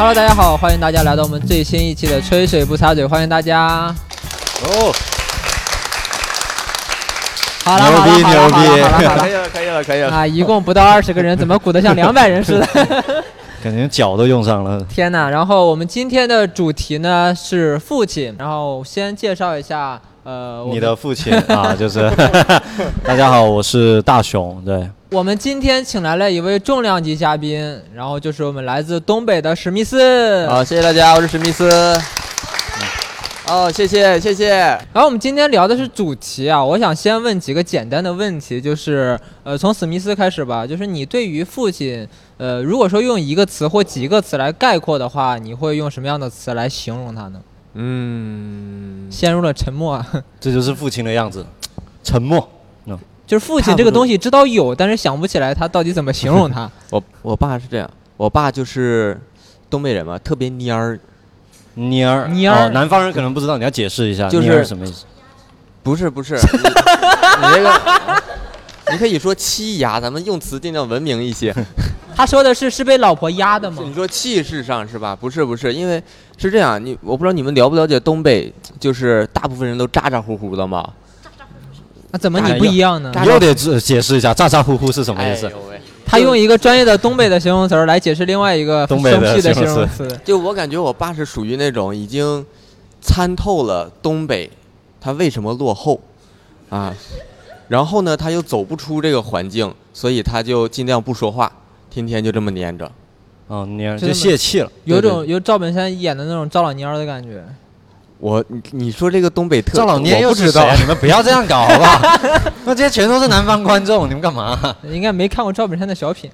Hello，大家好，欢迎大家来到我们最新一期的吹水不擦嘴，欢迎大家。哦，好了，好了，牛逼好了，好了，可以了，可以了，可以了。啊，一共不到二十个人，怎么鼓得像两百人似的？感觉脚都用上了。天哪！然后我们今天的主题呢是父亲，然后先介绍一下，呃，你的父亲啊，就是 大家好，我是大熊。对，我们今天请来了一位重量级嘉宾，然后就是我们来自东北的史密斯。好，谢谢大家，我是史密斯。哦，谢谢，谢谢。然后我们今天聊的是主题啊，我想先问几个简单的问题，就是呃，从史密斯开始吧，就是你对于父亲，呃，如果说用一个词或几个词来概括的话，你会用什么样的词来形容他呢？嗯，陷入了沉默啊，这就是父亲的样子，沉默。就是父亲这个东西知道有，但是想不起来他到底怎么形容他。我我爸是这样，我爸就是东北人嘛，特别蔫儿，蔫儿，蔫儿哦南方人可能不知道，你要解释一下，就是蔫儿什么意思？不是不是，你你这个，你可以说欺压，咱们用词尽量文明一些。他说的是是被老婆压的吗？你说气势上是吧？不是不是，因为是这样，你我不知道你们了不了解东北，就是大部分人都咋咋呼呼的嘛。那怎么你不一样呢？渣又得解解释一下，咋咋呼呼是什么意思哎？他用一个专业的东北的形容词儿来解释另外一个东北的生僻的形形容容词。就我感觉我爸是属于那种已经参透了东北他为什么落后啊，然后呢他又走不出这个环境，所以他就尽量不说话，天天就这么黏着。哦，蔫儿就泄气了。有种有赵本山演的那种赵老蔫儿的感觉。我你你说这个东北特赵老蔫我不知道？你们不要这样搞好不好？那这些全都是南方观众，你们干嘛？应该没看过赵本山的小品。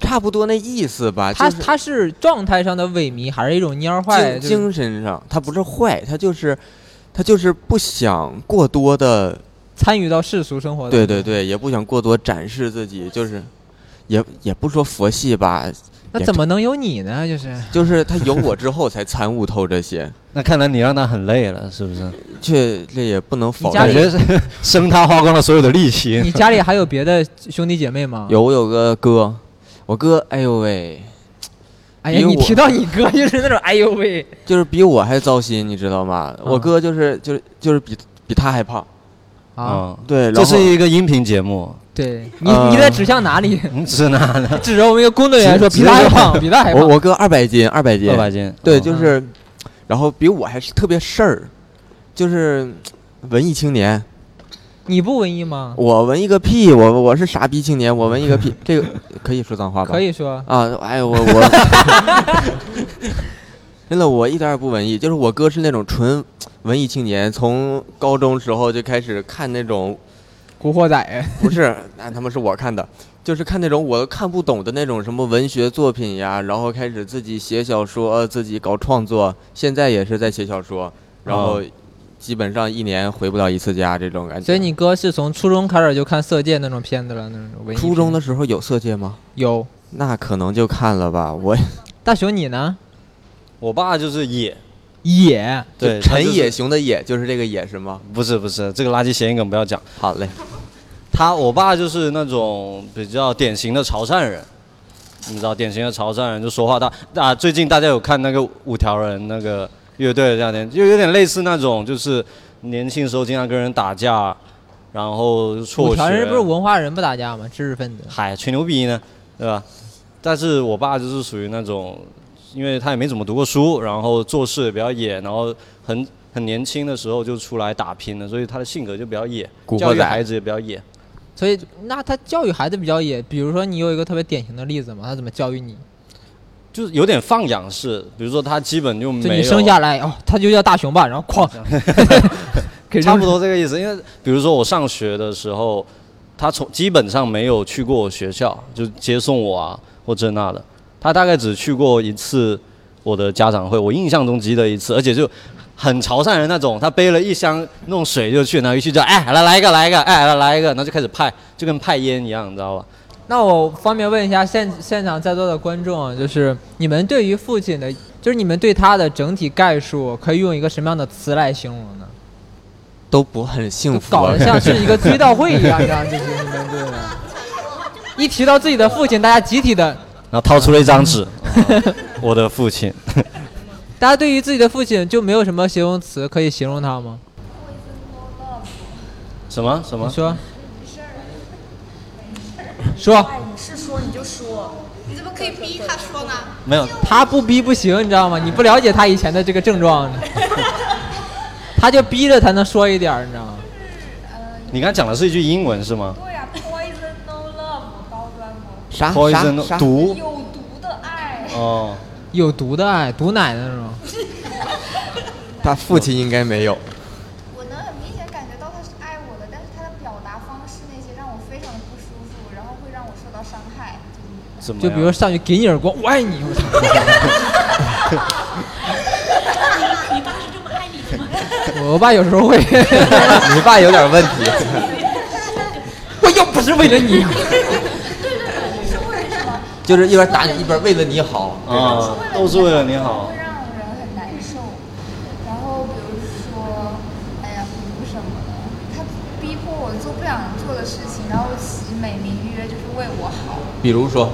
差不多那意思吧。他就是他是状态上的萎靡，还是一种蔫坏？精神上，他不是坏，他就是他就是不想过多的，参与到世俗生活。对对。对，也不想过多展示自己，就是也也不说佛系吧，那怎么能有你呢？就是 就是他有我之后才参悟透这些，那看来你让他很累了，是不是？却这也不能否你家里认。感觉是 生他花光了所有的力气。你家里还有别的兄弟姐妹吗？。有我有个哥，我哥，哎呦喂，哎呀，你提到你哥就是那种哎呦喂，就是比我还糟心，你知道吗？我哥就是就是就是比比他还胖，啊，嗯，对，这是一个音频节目，对你呃你在指向哪里？嗯是哪呢？指着我们一个工作人员说指比他还胖，比他还胖。我我哥二百斤，二百斤二，百斤。对，哦就是，然后比我还是特别事儿，就是文艺青年。你不文艺吗？我文艺个屁！我我是傻逼青年，我文艺个屁！这个可以说脏话吧？可以说，啊！哎呦，我我 真的我一点也不文艺，就是我哥是那种纯文艺青年，从高中时候就开始看那种，古惑仔。不是，那他妈是我看的，就是看那种我看不懂的那种什么文学作品呀，然后开始自己写小说，自己搞创作，现在也是在写小说，然后哦基本上一年回不了一次家这种感觉。所以你哥是从初中开始就看《色戒》那种片子了，那种文艺。初中的时候有色戒吗？有。那可能就看了吧，我 大熊你呢？我爸就是野，野。对，陈野熊的野就是这个野是吗？不是不是，这个垃圾谐音梗不要讲。好嘞，他我爸就是那种比较典型的潮汕人，你知道典型的潮汕人就说话大啊。最近大家有看那个五条人那个乐队的这样的，就有点类似那种，就是年轻时候经常跟人打架，然后辍学。五条人不是文化人不打架吗？知识分子。嗨，吹牛逼呢，对吧？但是我爸就是属于那种，因为他也没怎么读过书，然后做事也比较野，然后很很年轻的时候就出来打拼了，所以他的性格就比较野，教育孩子也比较野。所以，那他教育孩子比较野。比如说，你有一个特别典型的例子嘛？他怎么教育你？就是有点放养式，比如说他基本就没有，就你生下来哦，他就叫大熊吧，然后哐 差不多这个意思。因为比如说我上学的时候，他从基本上没有去过我学校，就接送我啊或这那的。他大概只去过一次我的家长会，我印象中记得一次，而且就很潮汕人那种，他背了一箱那种水就去，然后一去就哎来来一个来一个哎来来一个，然后就开始派，就跟派烟一样，你知道吧？那我方便问一下现现场在座的观众啊，就是你们对于父亲的，就是你们对他的整体概述，可以用一个什么样的词来形容呢？都不很幸福、啊搞得。像是一个追悼会一样，这样就是你们对的。一提到自己的父亲，大家集体的 然后掏出了一张纸，我的父亲。大家对于自己的父亲就没有什么形容词可以形容他吗？什么什么？你说。说。哎，你是说你就说，你怎么可以逼他说呢？没有，他不逼不行，你知道吗？你不了解他以前的这个症状，他就逼着才能说一点儿，你知道吗？你刚讲的是一句英文是吗对呀，Poison no love，高端吗？啥？Poison 啥毒有毒的爱。哦，有毒的爱，毒奶的那种。他父亲应该没有。我能很明显感觉到他是爱我的，但是他的表达方式那些让我非常的不舒服，然后会让我受到伤害。怎么就比如上去给你耳光，我爱你，我操！你爸是这么爱你的吗？我爸有时候会，你爸有点问题。我又不是为了你。就是一边打你一边为了你好。啊，都是为了你好会。让人很难受。然后比如说，哎呀，比如什么呢？他逼迫我做不想做的事情，然后其美名曰就是为我好。比如说，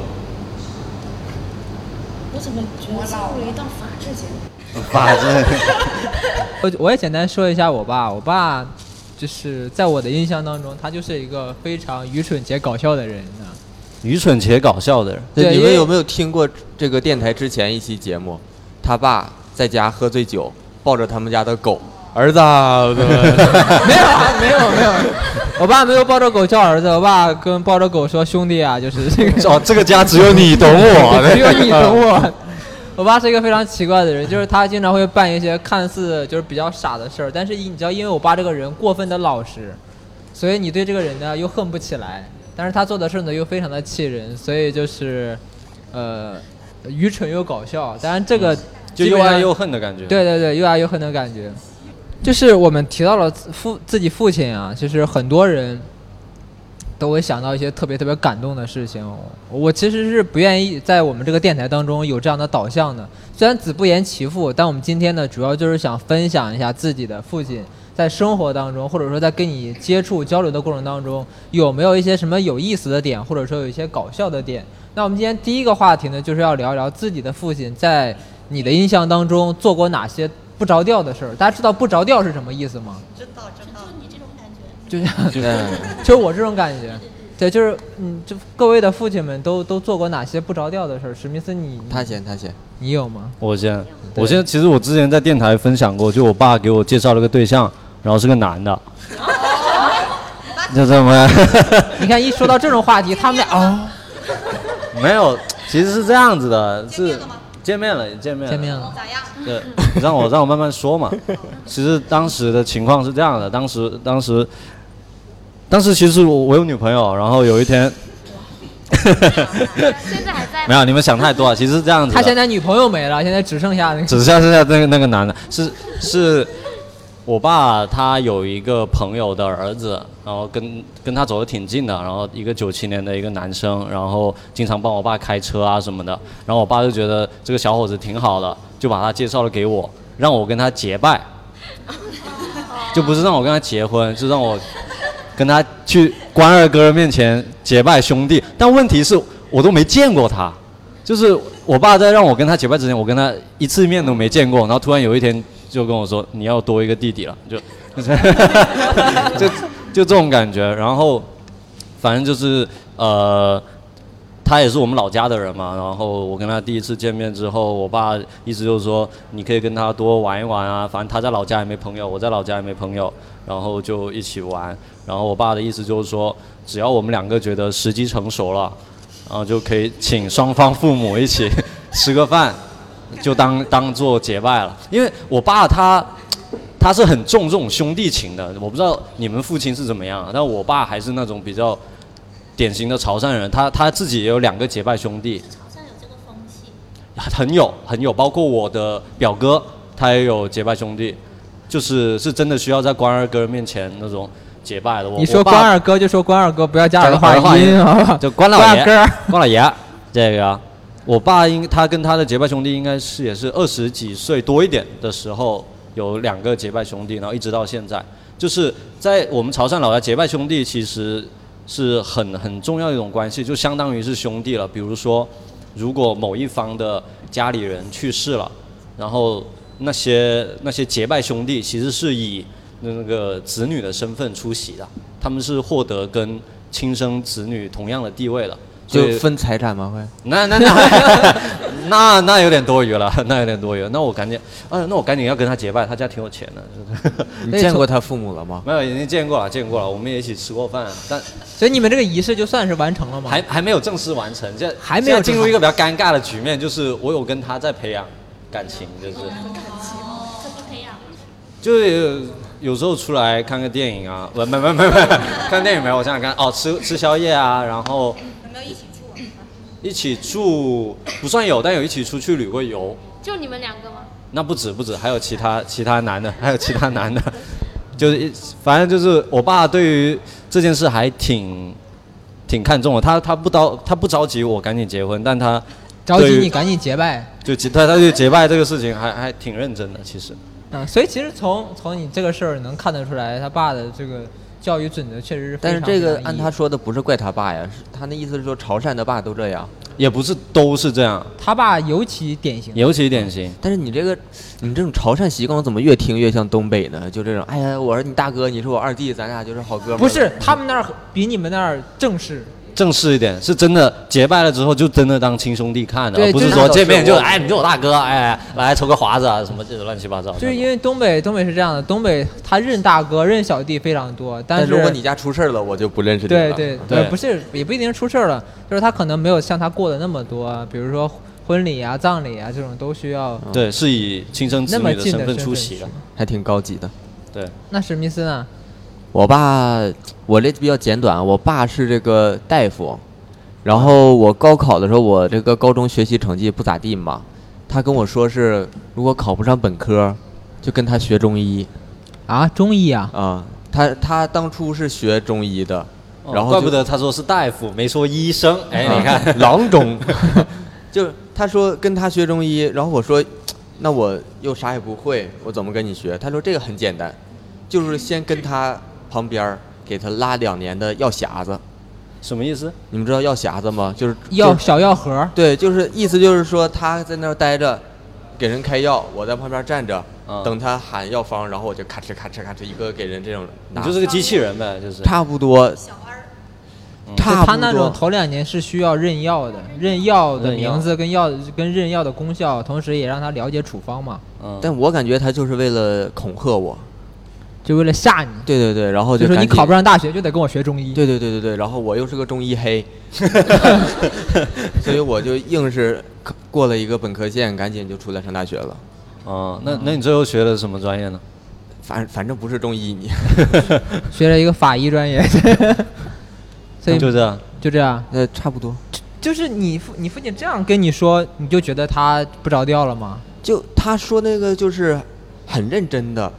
我怎么觉得进入了一档法制节目？法制。我我也简单说一下我爸，我爸就是在我的印象当中，他就是一个非常愚蠢且搞笑的人啊。愚蠢且搞笑的人。对你们有没有听过这个电台之前一期节目？他爸在家喝醉酒，抱着他们家的狗，儿子 没有啊，没有没有，我爸没有抱着狗叫儿子，我爸跟抱着狗说兄弟啊，就是这个。哦，这个家只有你懂我，只有你懂我。我爸是一个非常奇怪的人，就是他经常会办一些看似就是比较傻的事儿，但是你知道，因为我爸这个人过分的老实，所以你对这个人呢又恨不起来，但是他做的事呢又非常的气人，所以就是，呃，愚蠢又搞笑。当然这个就又爱又恨的感觉。对对对，又爱又恨的感觉。就是我们提到了父自己父亲啊，其实很多人都会想到一些特别特别感动的事情。我其实是不愿意在我们这个电台当中有这样的导向的。虽然子不言其父，但我们今天呢，主要就是想分享一下自己的父亲在生活当中，或者说在跟你接触交流的过程当中，有没有一些什么有意思的点，或者说有一些搞笑的点。那我们今天第一个话题呢，就是要聊一聊自己的父亲在你的印象当中做过哪些不着调的事儿。大家知道不着调是什么意思吗？知道知道。就你这种感觉。就就是我这种感觉，对，就是嗯，就各位的父亲们都都做过哪些不着调的事儿？史密斯你，他先，他先。你有吗？我先，我先，其实我之前在电台分享过，就我爸给我介绍了个对象，然后是个男的，就这么，你看一说到这种话题，他们俩哦，没有，其实是这样子的，是见面了吗见面了，见面了，见面了，咋样？对，让我让我慢慢说嘛。其实当时的情况是这样的，当时当时当时其实我我有女朋友，然后有一天，现在还在没有，你们想太多了，其实是这样子。他现在女朋友没了，现在只剩下那个。只剩下剩下那个那个男的，是是我爸他有一个朋友的儿子，然后跟跟他走的挺近的，然后一个九七年的一个男生，然后经常帮我爸开车啊什么的，然后我爸就觉得这个小伙子挺好的，就把他介绍了给我，让我跟他结拜，就不是让我跟他结婚，是让我跟他去关二哥面前结拜兄弟，但问题是我都没见过他。就是我爸在让我跟他结拜之前，我跟他一次面都没见过，然后突然有一天就跟我说你要多一个弟弟了，就 就就这种感觉。然后反正就是呃，他也是我们老家的人嘛。然后我跟他第一次见面之后，我爸意思就是说你可以跟他多玩一玩啊，反正他在老家也没朋友，我在老家也没朋友，然后就一起玩。然后我爸的意思就是说，只要我们两个觉得时机成熟了。然后就可以请双方父母一起吃个饭，就当当做结拜了。因为我爸他他是很重这种兄弟情的，我不知道你们父亲是怎么样，但我爸还是那种比较典型的潮汕人，他他自己也有两个结拜兄弟，潮汕有这个风气。很有很有，包括我的表哥他也有结拜兄弟，就是是真的需要在关二哥面前那种结拜的。我你说关二哥就说关二哥，不要加儿儿化化音？就关老爷，关。关老爷，这个我爸应他跟他的结拜兄弟应该是也是二十几岁多一点的时候有两个结拜兄弟，然后一直到现在，就是在我们潮汕老家结拜兄弟其实是很很重要一种关系，就相当于是兄弟了。比如说如果某一方的家里人去世了，然后那些那些结拜兄弟其实是以那个子女的身份出席的，他们是获得跟亲生子女同样的地位了，就分财产吗？会？那那那那那有点多余了，那有点多余了。那我赶紧，啊，那我赶紧要跟他结拜，他家挺有钱的。你见过他父母了吗？没有，已经见过了，见过了，我们也一起吃过饭，但所以你们这个仪式就算是完成了吗？还还没有正式完成，这还没有进入一个比较尴尬的局面，就是我有跟他在培养感情，就是怎么培养？就是有时候出来看个电影啊，不，没没没没，看电影没有，我想想看，哦，吃吃宵夜啊，然后？一起住不算有，但有一起出去旅过游。就你们两个吗？那不止不止，还有其他其他男的，还 有其他男的，就是一反正就是我爸对于这件事还挺挺看重的，他他不着他不着急我赶紧结婚，但他着急你赶紧结拜。就结他他对结拜这个事情还还挺认真的，其实。嗯，所以其实从从你这个事儿能看得出来，他爸的这个教育准则确实是但是。这个按他说的不是怪他爸呀，是他那意思是说潮汕的爸都这样。也不是都是这样，他爸尤其典型。尤其典型。但是你这个，你这种潮汕习惯，我怎么越听越像东北呢？就这种，哎呀，我是你大哥，你是我二弟，咱俩就是好哥们。不是，他们那儿比你们那儿正式。正式一点，是真的结拜了之后就真的当亲兄弟看的，对就是说见面就我哎你是我大哥，哎来抽个华子啊什么这种乱七八糟。就是因为东北，东北是这样的，东北他认大哥、认小弟非常多，但是如果你家出事儿了，我就不认识你了。对对对呃不是也不一定是出事儿了，就是他可能没有像他过的那么多，比如说婚礼啊、葬礼啊这种都需要对，是以亲生子女的身份近的身份出席的。还挺高级的。对，那史密斯呢？我爸，我这比较简短，我爸是这个大夫，然后我高考的时候，我这个高中学习成绩不咋地嘛，他跟我说是如果考不上本科，就跟他学中医啊，中医啊，啊。他他当初是学中医的，然后哦怪不得他说是大夫，没说医生。哎，啊你看，郎中，就他说跟他学中医，然后我说，那我又啥也不会，我怎么跟你学？他说这个很简单，就是先跟他旁边儿给他拉两年的药匣子。什么意思？你们知道药匣子吗？就是就是药小药盒，对，就是意思就是说他在那儿待着，给人开药，我在旁边站着，嗯等他喊药方，然后我就咔哧咔哧咔哧一个给人这种拿，你就是个机器人呗，就是。差不多，小二，差不多。他那种头两年是需要认药的，认药的名字跟药跟认药的功效，同时也让他了解处方嘛，嗯，但我感觉他就是为了恐吓我。就为了吓你，对对对，然后就说你考不上大学就得跟我学中医。对对对对对，然后我又是个中医黑，所以我就硬是过了一个本科线，赶紧就出来上大学了。哦，那那你最后学的什么专业呢？反反正不是中医，你 学了一个法医专业，所以就这样。就这样，呃差不多。就是你父你父亲这样跟你说，你就觉得他不着调了吗？就他说那个就是很认真的，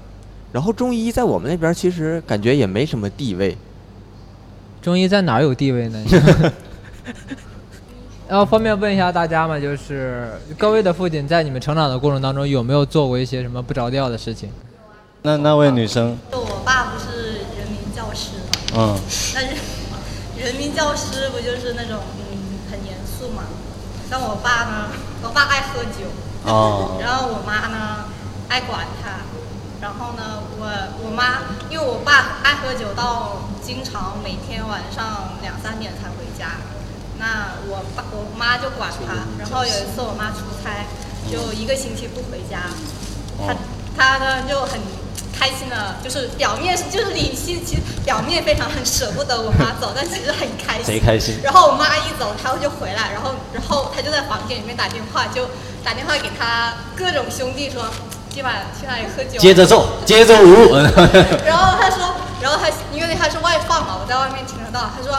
然后中医在我们那边其实感觉也没什么地位。中医在哪儿有地位呢？然后方便问一下大家嘛，就是各位的父亲在你们成长的过程当中有没有做过一些什么不着调的事情？那那位女生，就我爸不是人民教师嘛，嗯，但是 人民教师不就是那种嗯很严肃嘛？但我爸呢，我爸爱喝酒，哦，然后我妈呢爱管他，然后呢我我妈因为我爸爱喝酒到经常每天晚上两三点才回家，那我爸我妈就管他，然后有一次我妈出差，就一个星期不回家，他他呢就很开心的，就是表面是就是理性，其实表面非常很舍不得我妈走，但其实很开心。贼开心。然后我妈一走，他就回来，然后然后他就在房间里面打电话，就打电话给他各种兄弟说，今晚去哪里喝酒啊？接着奏，接着舞。然后他说，然后他因为他是外放嘛，我在外面听得到，他说。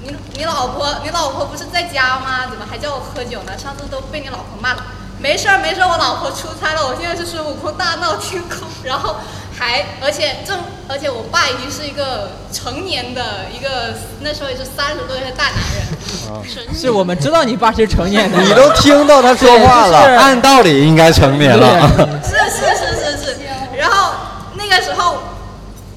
你你老婆你老婆不是在家吗？怎么还叫我喝酒呢？上次都被你老婆骂了。没事儿没事儿，我老婆出差了，我现在是孙悟空大闹天宫，然后还而且正而且我爸已经是一个成年的一个那时候也是三十多岁的大男人，是我们知道你爸是成年的，你都听到他说话了，就是按道理应该成年了。是是是是是，然后那个时候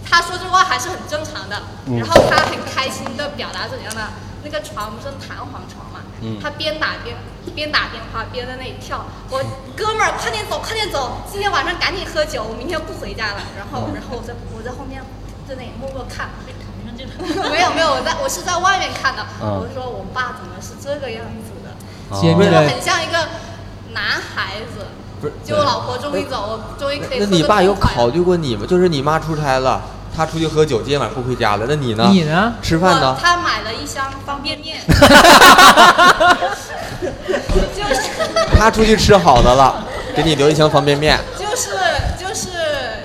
他说这话还是很正常的，然后他很开心的表达怎样呢？那个床不是弹簧床嘛，嗯。他边打边边打电话边在那里跳。我哥们儿快点走，快点走，今天晚上赶紧喝酒，我明天不回家了。然后 然后我在我在后面在那里默默看，被弹上去了。没有没有，我在我是在外面看的。嗯我就说我爸怎么是这个样子的？就揭秘了很像一个男孩子。不是就我老婆终于走，我终于可以。那你爸有考？虑过你吗？就是你妈出差了，他出去喝酒，今天晚上不回家了，那你呢？你呢？吃饭呢？他买了一箱方便面，就是他出去吃好的了，给你留一箱方便面。就是就是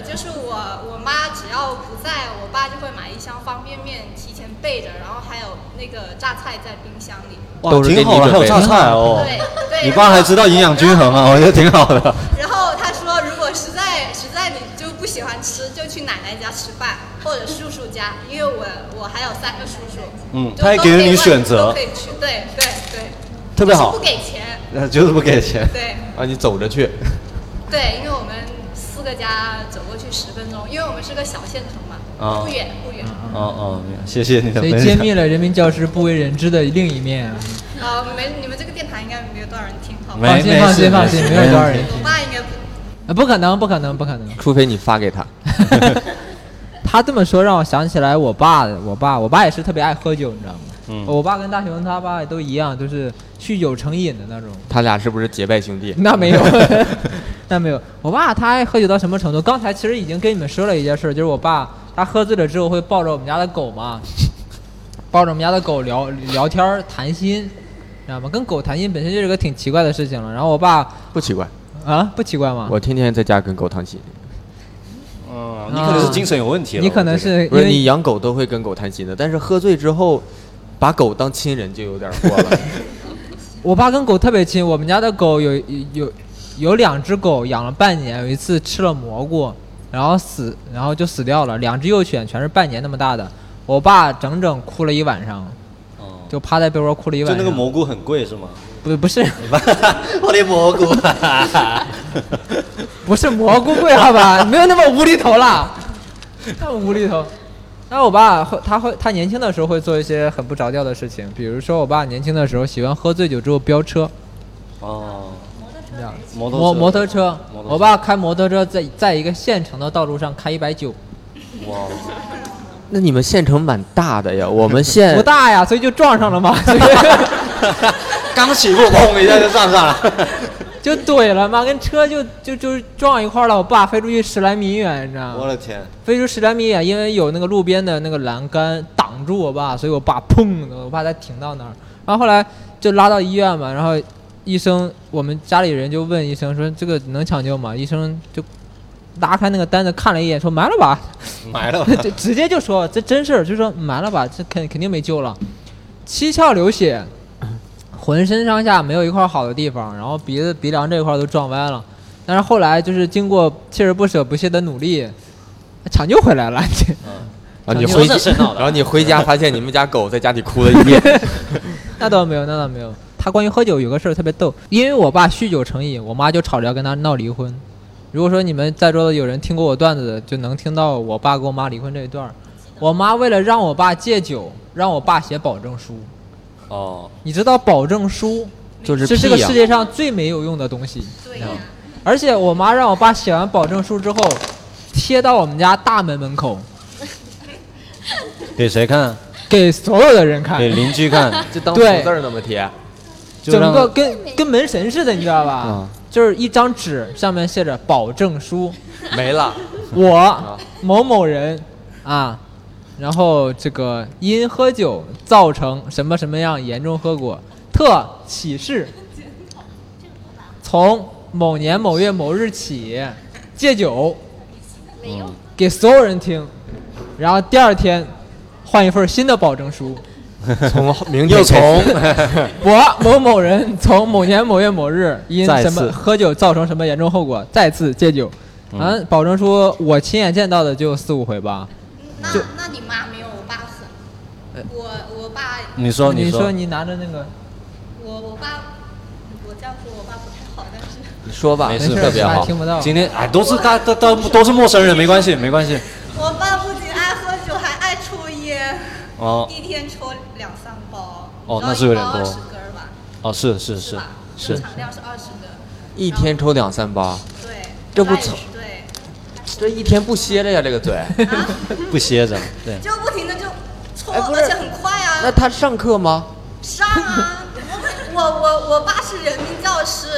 就是我我妈只要不在，我爸就会买一箱方便面提前备着，然后还有那个榨菜在冰箱里。哇挺好的，还有榨菜哦。对对。你爸还知道营养均衡啊，我觉得挺好的。嗯他还给了你选择都可以去，对对对。特别好不给钱，那就是不给钱。对啊，你走着去。对，因为我们四个家走过去十分钟，因为我们是个小县城嘛，啊不远不远。哦哦，谢谢你的所以。揭秘了人民教师不为人知的另一面。啊，没，你们这个电台应该没有多少人听，好放心放心放心，没有多少人听。我爸应该不。啊，不可能，不可能，不可能。除非你发给他。他这么说让我想起来我爸，我爸，我爸也是特别爱喝酒，你知道吗？嗯我爸跟大雄他爸都一样，都是酗酒成瘾的那种。他俩是不是结拜兄弟？那没有，那没有。我爸他爱喝酒到什么程度？刚才其实已经跟你们说了一件事，就是我爸他喝醉了之后会抱着我们家的狗嘛，抱着我们家的狗聊聊天谈心，知道吗？跟狗谈心本身就是个挺奇怪的事情了。然后我爸不奇怪，啊，不奇怪吗？我天天在家跟狗谈心。嗯，你可能是精神有问题了。你可能是不是你养狗都会跟狗谈心的，但是喝醉之后，把狗当亲人就有点过了。我爸跟狗特别亲，我们家的狗有有有两只狗养了半年，有一次吃了蘑菇，然后死，然后就死掉了。两只幼犬全是半年那么大的，我爸整整哭了一晚上，哦，就趴在被窝哭了一晚上。那个蘑菇很贵是吗？不不是 我的蘑菇。不是蘑菇贵好吧？没有那么无厘头啦，那么无厘头。那我爸会，他会，他年轻的时候会做一些很不着调的事情，比如说我爸年轻的时候喜欢喝醉酒之后飙车，哦，摩托摩摩托车。摩托车。我爸开摩托车在在一个县城的道路上开一百九，哇，那你们县城蛮大的呀，我们县不大呀，所以就撞上了嘛，刚起步砰一下就撞上了。就怼了嘛，跟车就就就撞一块儿了。我爸飞出去十来米远，你知道吗？我的天，飞出十来米远，因为有那个路边的那个栏杆挡住我爸，所以我爸砰，我爸才停到那儿。然后后来就拉到医院嘛，然后医生，我们家里人就问医生说这个能抢救吗？医生就拉开那个单子看了一眼，说埋了吧，埋了吧。就直接就说这真事儿，就说埋了吧，这肯肯定没救了，七窍流血，浑身上下没有一块好的地方，然后鼻子鼻梁这一块都撞歪了，但是后来就是经过锲而不舍不懈的努力，抢救回来了。抢 救然后你回是是闹的然后你回家发现你们家狗在家里哭了一夜。那倒没有，那倒没有。他关于喝酒有个事儿特别逗，因为我爸酗酒成瘾，我妈就吵着要跟他闹离婚。如果说你们在座的有人听过我段子的，就能听到我爸跟我妈离婚这一段。我妈为了让我爸戒酒，让我爸写保证书。哦，你知道保证书就是是这个世界上最没有用的东西，对呀、而且我妈让我爸写完保证书之后，贴到我们家大门门口，给谁看？给所有的人看给，邻居看，就当福对字儿那么贴。整个跟跟门神似的，你知道吧？啊。就是一张纸，上面写着保证书，没了。我某某人啊，然后这个因喝酒造成什么什么样严重后果，特启示，从某年某月某日起戒酒，给所有人听，然后第二天换一份新的保证书。从明天又从我某某人从某年某月某日因什么喝酒造成什么严重后果，再次戒酒。嗯，保证书我亲眼见到的就四五回吧。那就那你妈没有我爸狠。我我爸你说你说，你拿着那个，我我爸，我这样说我爸不太好，但是你说吧，没事特别好。听不到。今天哎，都是大都都都是陌生人，没关系没关系。我爸不仅爱喝酒，还爱抽烟，哦，一天抽两三包。哦，那是有点多二十。根吧，哦，是是是是吧？是市，场量是二十根，一天抽两三包，对，这不抽这一天不歇着呀，这个嘴。啊，不歇着。对，就不停的就冲，哎不是而且很快啊。那他上课吗？上啊！我我我爸是人民教师，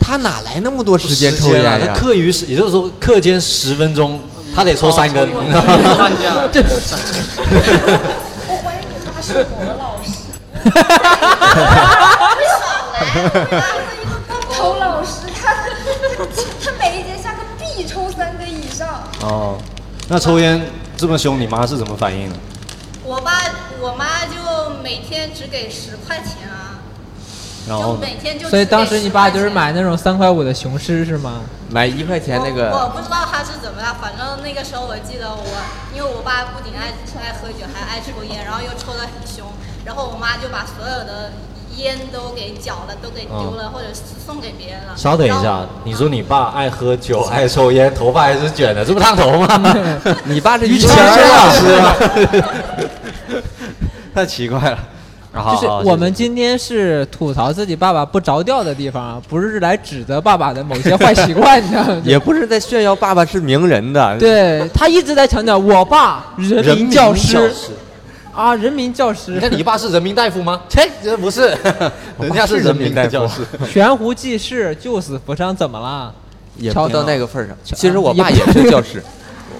他哪来那么多时间抽烟啊，呀他？课余时，也就是说课间十分钟，他得抽三根。我怀疑你爸是我的老师，少来。头哦，那抽烟这么凶，你妈是怎么反应的？我爸我妈就每天只给十块钱啊，然后呢？每天就只给10块钱。所以当时你爸就是买那种三块五的雄狮是吗？买一块钱那我我，不知道他是怎么样，反正那个时候我记得我，因为我爸不仅爱爱喝酒，还爱抽烟，然后又抽得很凶，然后我妈就把所有的烟都给缴了，都给丢了，或者是送给别人了。稍等一下，你说你爸爱喝酒、爱抽烟，头发还是卷的，这不烫头吗？你爸是于谦老老师？太奇怪了。好就是我们今天是吐槽自己爸爸不着调的地方啊，不是来指责爸爸的某些坏习惯的。也不是在炫耀爸爸是名人的。对他一直在强调我爸人人民民教师师，啊，人民教师你，看你爸是人民大夫吗？切，这不是，人家是人民大教师。悬壶 济世，救死扶伤，怎么了？也不到那个份儿上。其实我爸也是教师，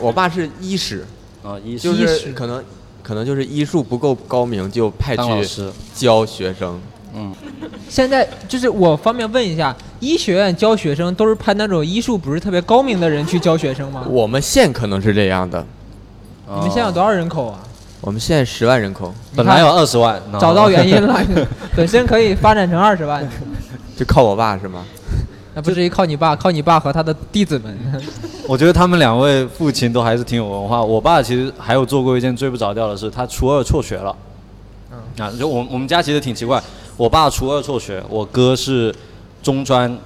我爸是医师，啊，医就师是可能可能就是医术不够高明，就派去教学生。嗯，现在就是我方便问一下，医学院教学生都是派那种医术不是特别高明的人去教学生吗？我们县可能是这样的，你们县有多少人口啊？我们现在十万人口，本来有二十万，找到原因了，本身可以发展成二十万，就靠我爸是吗？那不至于靠你爸，靠你爸和他的弟子们。我觉得他们两位父亲都还是挺有文化。我爸其实还有做过一件最不着调的事，他初二辍学了。啊，就我我们家其实挺奇怪，我爸初二辍学，我哥是中专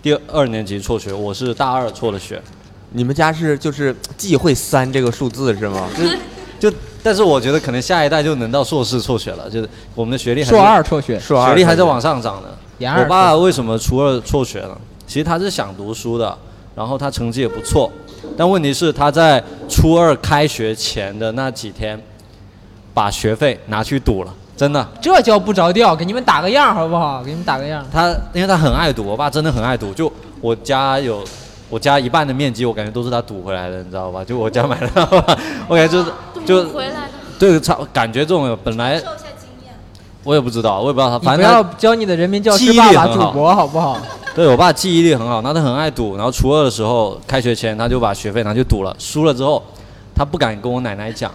第二年级辍学，我是大二辍的学。你们家是就是忌讳三这个数字是吗？就但是我觉得可能下一代就能到硕士辍学了，就是我们的学历还是硕二辍学，硕二学历还在往上涨呢。我爸为什么初二辍学了？其实他是想读书的，然后他成绩也不错，但问题是他在初二开学前的那几天，把学费拿去赌了，真的。这叫不着调，给你们打个样好不好？给你们打个样。他因为他很爱赌，我爸真的很爱赌。就我家有我家一半的面积，我感觉都是他赌回来的，你知道吧？就我家买的，我感觉就是就回来的。对，差感觉这种本来受一下经验。我也不知道，我也不知道他，你不反正他要教你的人民教记忆师爸爸力很好赌博好不好？对我爸记忆力很好，那他很爱赌，然后初二的时候开学前他就把学费拿去赌了，输了之后他不敢跟我奶奶讲，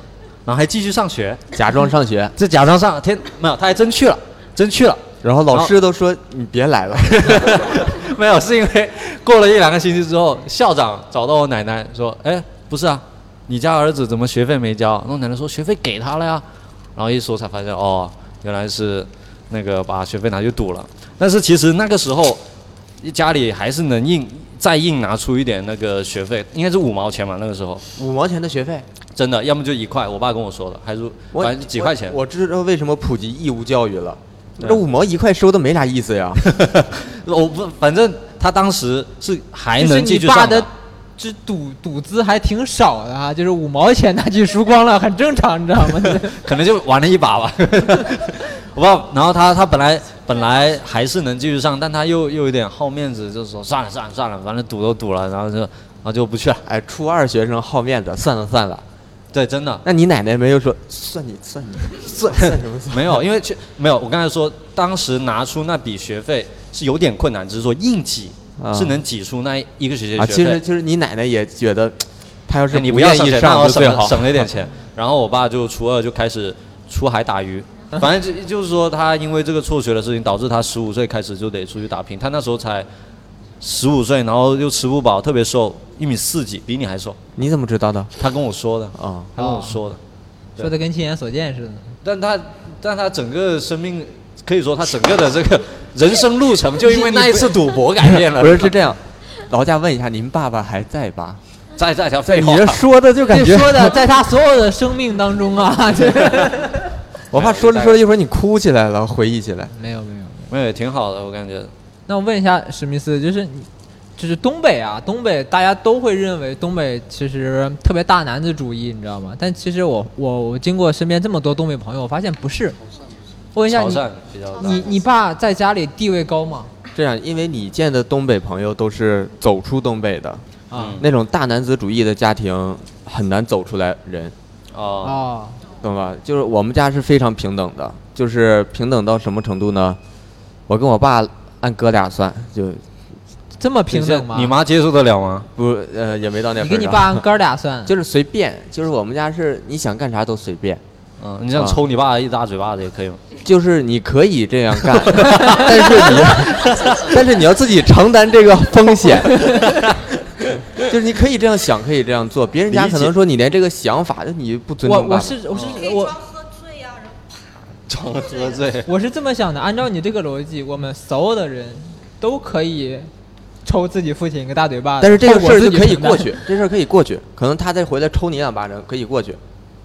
然后还继续上学，假装上学，这假装上天没有，他还真去了，真去了，然后老师都说你别来了。没有，是因为过了一两个星期之后，校长找到我奶奶说，哎，不是啊，你家儿子怎么学费没交？然后奶奶说学费给他了呀，然后一说才发现哦，原来是那个把学费拿去赌了，但是其实那个时候家里还是能硬再硬拿出一点那个学费，应该是五毛钱嘛，那个时候五毛钱的学费，真的，要么就一块，我爸跟我说的，还是反正几块钱。我。我知道为什么普及义务教育了，对这五毛一块收的没啥意思呀。我不，反正他当时是还就是能继续上的。这赌赌资还挺少的啊，就是五毛钱拿去输光了，很正常，你知道吗？可能就玩了一把吧，我不知道。然后他他本来本来还是能继续上，但他又又有点好面子，就是说算了算了算了，反正赌都赌了，然后就然后就不去了。哎，初二学生好面子，算了算了。对，真的那你奶奶没有说算你算你 算算什么算？没有，因为去没有。我刚才说，当时拿出那笔学费是有点困难，只是说硬挤、啊是能挤出那一个学期啊，的学费。其实其实你奶奶也觉得，她要是哎你不要愿意上学，那我省省了一点钱。然后我爸就初二就开始出海打鱼，反正就就是说他因为这个辍学的事情，导致他十五岁开始就得出去打拼。他那时候才十五岁，然后又吃不饱，特别瘦，一米四几，比你还瘦。你怎么知道的？他跟我说的，啊，他跟我说的。对说的跟亲眼所见似的。但他但他整个生命，可以说他整个的这个人生路程，就因为那一次赌博改变了。不是是这样，劳驾问一下，您爸爸还在吧？在在条废话你，这说的就感觉 说的，在他所有的生命当中啊，这我怕说着说着一会儿你哭起来了，回忆起来。没有没有。没有也挺好的，我感觉。那我问一下史密斯，就是你，就是东北啊，东北大家都会认为东北其实特别大男子主义，你知道吗？但其实我我我经过身边这么多东北朋友，我发现不是。我问一下你，潮汕比较大你你爸在家里地位高吗？这样，因为你见的东北朋友都是走出东北的，啊那种大男子主义的家庭很难走出来人，哦，啊懂吧？就是我们家是非常平等的，就是平等到什么程度呢？我跟我爸按哥俩算，就这么平等吗？你妈接受得了吗？不呃也没到那你份儿上。跟你爸按哥俩算，就是随便，就是我们家是你想干啥都随便，嗯，你想抽你爸一大嘴巴子也可以吗？就是你可以这样干，但是你但是你要自己承担这个风险。就是你可以这样想，可以这样做，别人家可能说你连这个想法，就你不尊重爸爸。我是我是我可以装喝醉呀、然后 装喝醉。我是这么想的，按照你这个逻辑，我们所有的人都可以抽自己父亲一个大嘴巴子，但是这个事儿就可以过去，这事儿可以过去，可能他再回来抽你两巴掌可以过去，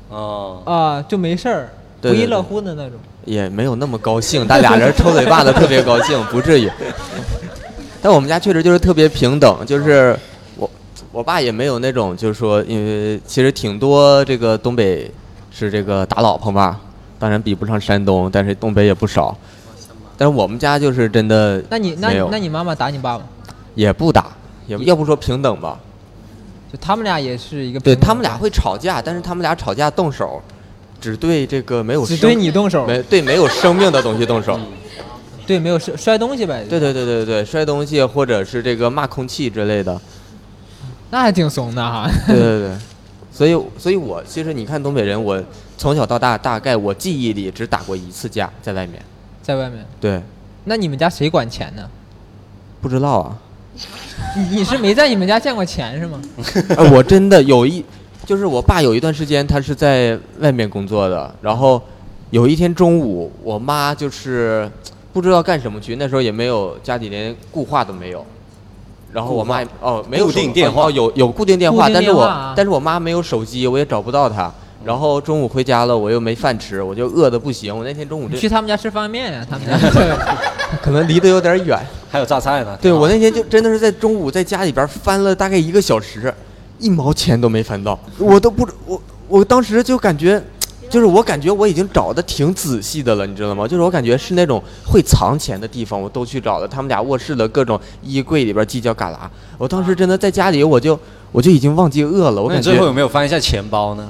哦，啊，就没事儿，不亦乐对对对乎的那种。也没有那么高兴，但俩人抽嘴巴子特别高兴，不至于。但我们家确实就是特别平等，就是我我爸也没有那种，就是说，因为其实挺多这个东北是这个打老婆吧，当然比不上山东，但是东北也不少。但是我们家就是真的那你那没有你那你妈妈打你爸爸？也不打，也要不说平等吧。就他们俩也是一个对他们俩会吵架，但是他们俩吵架动手，只对这个没有只对你动手，没对没有生命的东西动手。对没有摔摔东西呗。对对对对对，摔东西或者是这个骂空气之类的。那还挺怂的哈。对对对，所以所以我其实你看东北人，我从小到大大概我记忆里只打过一次架，在外面。在外面，对，那你们家谁管钱呢？不知道啊，你你是没在你们家见过钱是吗？哎 我真的有一，就是我爸有一段时间他是在外面工作的，然后有一天中午，我妈就是不知道干什么去，那时候也没有家里连固话都没有。然后我妈哦没有固定电话哦有有固定电话，但是我但是我妈没有手机，我也找不到她。然后中午回家了，我又没饭吃，我就饿得不行。我那天中午就去他们家吃方便面呀，他们家。可能离得有点远。还有榨菜呢。对我那天就真的是在中午在家里边翻了大概一个小时，一毛钱都没翻到，我都不我我当时就感觉，就是我感觉我已经找的挺仔细的了，你知道吗？就是我感觉是那种会藏钱的地方，我都去找了。他们俩卧室的各种衣柜里边犄角旮旯，我当时真的在家里我就我就已经忘记饿了，我感觉最后有没有翻一下钱包呢？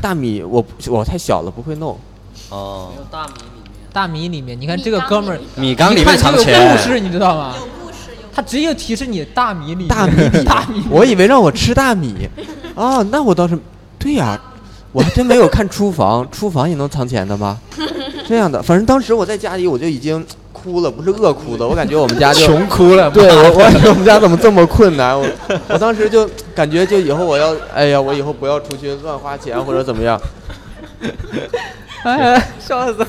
大米我我太小了不会弄，哦，大米里面，大米里面，你看这个哥们儿，米缸里面藏钱。有故事，钱。你知道吗？有故事有。他直接提示你大米里大米里大米我以为让我吃大米，哦，那我倒是，对呀、我还真没有看厨房，厨房也能藏钱的吗？这样的，反正当时我在家里我就已经哭了，不是饿哭的，我感觉我们家就 穷哭了，对我我我们家怎么这么困难？我 我当时就感觉就以后我要，哎呀，我以后不要出去乱花钱或者怎么样。哎，笑死了！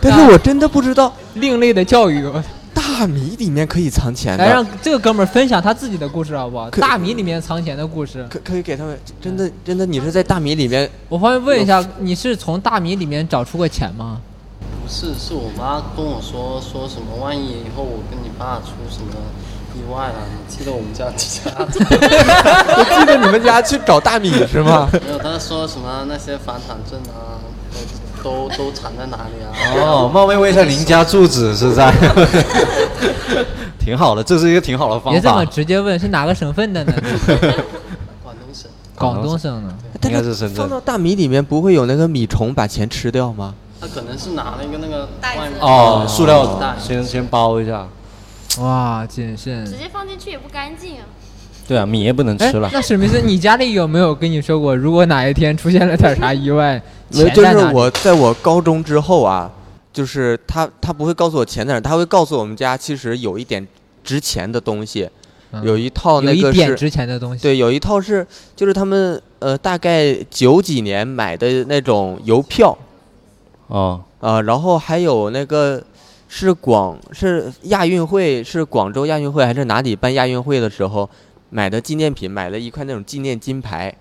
但是我真的不知道另类的教育，大米里面可以藏钱的来让。这个哥们儿分享他自己的故事好不好？大米里面藏钱的故事。可可以给他们，真的真的，你是在大米里面我方便问一下，你是从大米里面找出过钱吗？不是，是我妈跟我说说什么，万一以后我跟你爸出什么意外了，你记得我们家家我 记得你们家去找大米是吗？没有，他说什么那些房产证啊，都都都藏在哪里啊？哦，冒昧问一下，您家住址是在？挺好的，这是一个挺好的方别这么。直接问，是哪个省份的呢？广东省。广东省的。应该是深圳放到大米里面不会有那个米虫把钱吃掉吗？他可能是拿了一个那个袋子面哦，塑料袋先先包一下。哇，谨慎。直接放进去也不干净啊。对啊，米也不能哎吃了，。那史密斯，你家里有没有跟你说过，如果哪一天出现了点啥意外，没有，就是钱在哪里？我在我高中之后啊，就是他他不会告诉我钱在哪儿，他会告诉我们家其实有一点值钱的东西，嗯有一套有那个是。一点值钱的东西。对，有一套是，就是他们呃大概九几年买的那种邮票哦，啊、然后还有那个是广是亚运会是广州亚运会还是哪里办亚运会的时候买的纪念品，买了一块那种纪念金牌，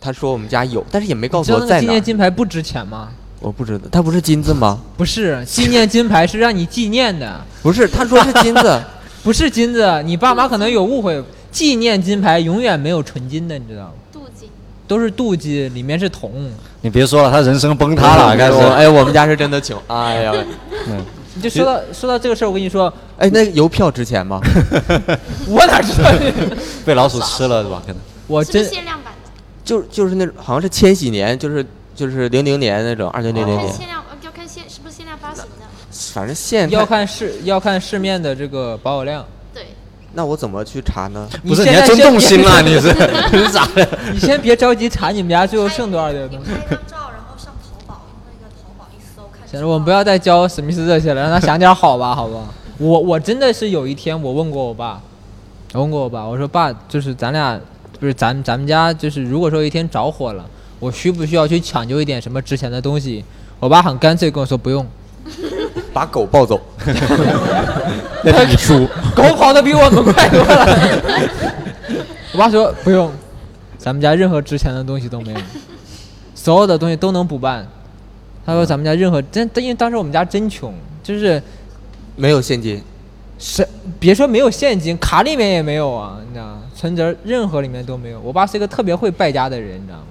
他说我们家有，但是也没告你知道那纪诉我在哪儿。念金牌不值钱吗？我不知道，它不是金子吗？不是，纪念金牌是让你纪念的，不是，他说是金子。不是金子。你爸妈可能有误会，纪念金牌永远没有纯金的，你知道吗？都是镀金，里面是铜。你别说了，他人生崩塌了，开始。哎，我们家是真的穷。哎呀，嗯，你就说到说到这个事儿，我跟你说，哎，那邮票值钱吗？我哪知道？被老鼠吃了是吧？可能。我真限量版的？就就是那种好像是千禧年，就是就是零零年那种，二零零零年，限量，呃要看限是不是限量发行的？反正限要看市要看市面的这个保有量。对，那我怎么去查呢？不是，你还真动心了，你是你是咋的？你先别着急查你们家最后剩多少的东西。你拍张照，然后上淘宝，那个淘宝一搜，看。行了，我们不要再教史密斯这些了，让他想点好吧，好不好？我我真的是有一天我问过我爸，我问过我爸，我说爸，就是咱俩不是咱咱们家就是如果说有一天着火了，我需不需要去抢救一点什么值钱的东西？我爸很干脆跟我说不用，把狗抱走，那是你输。狗跑得比我们快多了。我爸说不用，咱们家任何值钱的东西都没有，所有的东西都能补办。他说咱们家任何真，因为当时我们家真穷，就是没有现金，是别说没有现金，卡里面也没有啊，你知道吗？存折任何里面都没有。我爸是一个特别会败家的人，你知道吗？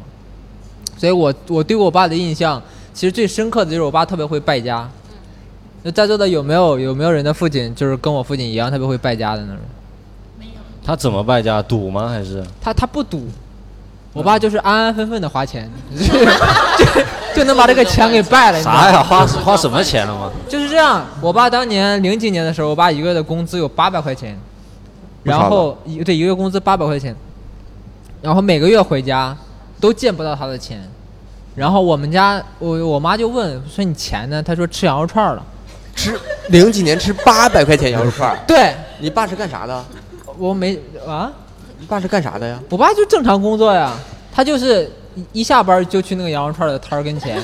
所以我我对我爸的印象，其实最深刻的就是我爸特别会败家。那在座的有没有有没有人的父亲就是跟我父亲一样特别会败家的那种？没有他怎么败家？赌吗？还是？他他不赌，我爸就是安安分分的花钱，就就能把这个钱给败了。啥呀？花花什么钱了吗？就是这样，我爸当年零几年的时候，我爸一个月的工资有八百块钱，然后一对一个月工资八百块钱，然后每个月回家都见不到他的钱，然后我们家我我妈就问说你钱呢？他说吃羊肉串了。吃零几年吃八百块钱羊肉串儿，对你爸是干啥的？我没啊，你爸是干啥的呀？我爸就正常工作呀，他就是一一下班就去那个羊肉串的摊儿跟前，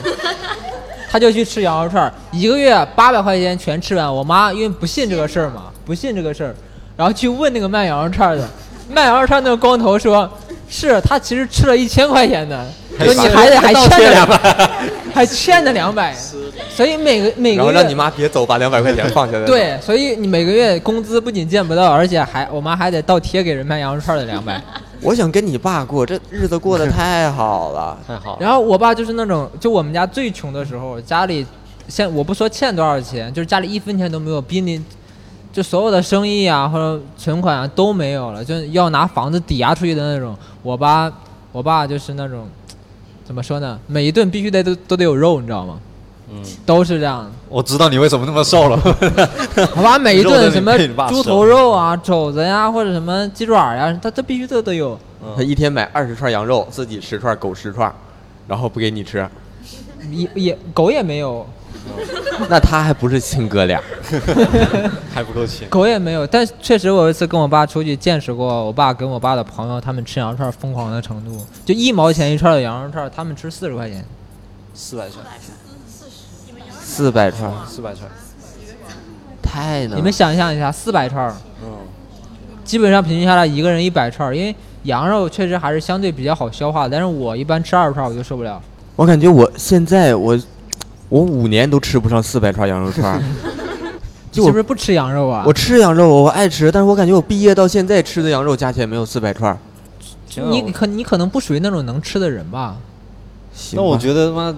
他就去吃羊肉串儿，一个月八百块钱全吃完。我妈因为不信这个事儿嘛，不信这个事儿，然后去问那个卖羊肉串的，卖羊肉串那个光头说，是他其实吃了一千块钱的，说你还得还欠着两百，还欠着两百，所以每个每个月然后让你妈别走，把两百块钱放下来。，对，所以你每个月工资不仅见不到，而且还我妈还得倒贴给人卖羊肉串儿的两百。我想跟你爸过，这日子过得太好了。太好了。然后我爸就是那种，就我们家最穷的时候，家里现我不说欠多少钱，就是家里一分钱都没有，濒临就所有的生意啊或者存款啊都没有了，就要拿房子抵押出去的那种。我爸我爸就是那种怎么说呢？每一顿必须得都都得有肉，你知道吗？嗯，都是这样。我知道你为什么那么瘦了。我把每一顿什么猪头肉啊、肘子呀，或者什么鸡爪呀，他这必须都得有。他一天买二十串羊肉，自己十串，狗十串，然后不给你吃，也也狗也没有，那他还不是亲哥俩？还不够亲。狗也没有，但确实我有一次跟我爸出去见识过我爸跟我爸的朋友他们吃羊肉串疯狂的程度，就一毛钱一串的羊肉串，他们吃四十块钱。四百串，四百串，四百串。太能。你们想象一下，四百串，嗯，基本上平均下来一个人一百串，因为羊肉确实还是相对比较好消化，但是我一般吃二十串我就受不了。我感觉我现在我我五年都吃不上四百串羊肉串儿。你就是不是不吃羊肉啊？我吃羊肉，我爱吃，但是我感觉我毕业到现在吃的羊肉加起来没有四百串儿。你可你可能不属于那种能吃的人吧？行吧那我觉得他妈，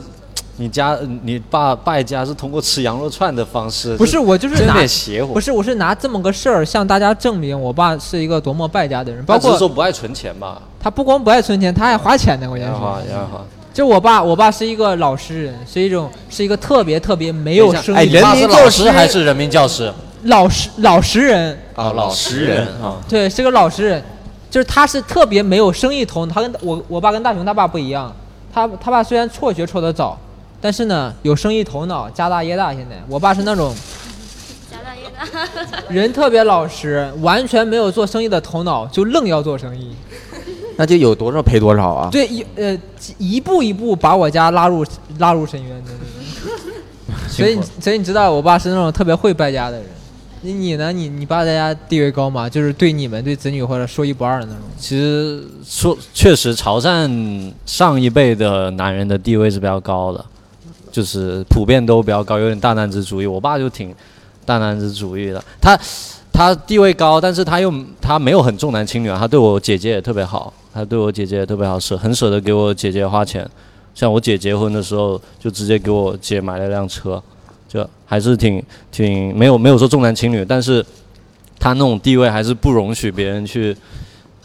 你家你爸败家是通过吃羊肉串的方式，不是，我就是有拿点邪乎。不是，我是拿这么个事儿向大家证明我爸是一个多么败家的人，包他只是括说不爱存钱吧？他不光不爱存钱，他还花钱呢，关键是。也花也花。就我爸，我爸是一个老实人，是一种是一个特别特别没有生哎意的人民教师还是人民教师？老实老实人，啊，老实人啊。对，是个老实人，就是他是特别没有生意头脑。他跟我我爸跟大雄他爸不一样，他他爸虽然辍学辍得早，但是呢有生意头脑，家大业大。现在我爸是那种家大业大。人特别老实，完全没有做生意的头脑，就愣要做生意。那就有多少赔多少啊？对，一呃一步一步把我家拉入拉入深渊的那种。所以所以你知道，我爸是那种特别会败家的人。你你呢？你你爸在家地位高吗？就是对你们对子女或者说一不二的那种。其实说确实，潮汕上一辈的男人的地位是比较高的，就是普遍都比较高，有点大男子主义。我爸就挺大男子主义的，他他地位高，但是他又他没有很重男轻女啊，他对我姐姐也特别好，他对我姐姐也特别好，舍很舍得给我姐姐花钱。像我姐结婚的时候，就直接给我姐买了辆车，就还是挺挺没有没有说重男轻女，但是他那种地位还是不容许别人去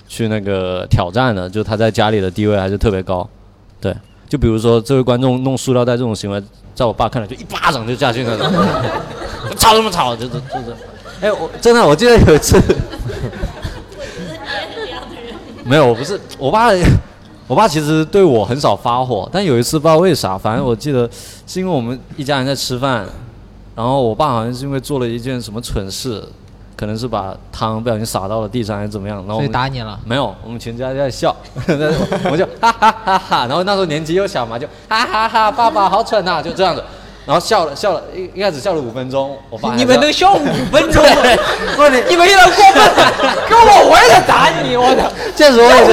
去那个挑战的，就他在家里的地位还是特别高。对，就比如说这位观众弄塑料袋这种行为，在我爸看来就一巴掌就下去那种，吵什么吵，就是就是，哎，我真的我记得有一次，没有，我不是我爸。我爸其实对我很少发火，但有一次不知道为啥，反正我记得是因为我们一家人在吃饭，然后我爸好像是因为做了一件什么蠢事，可能是把汤不小心洒到了地上还是怎么样，然后我所以打你了。没有，我们全家在笑，我就哈哈哈哈，然后那时候年纪又小嘛，就哈哈哈，爸爸好蠢呐、就这样子，然后笑了笑了，一一开始笑了五分钟，我爸还你们能笑五分钟？不是你你们有点过分了，跟我我也得打你，我的。确实我也觉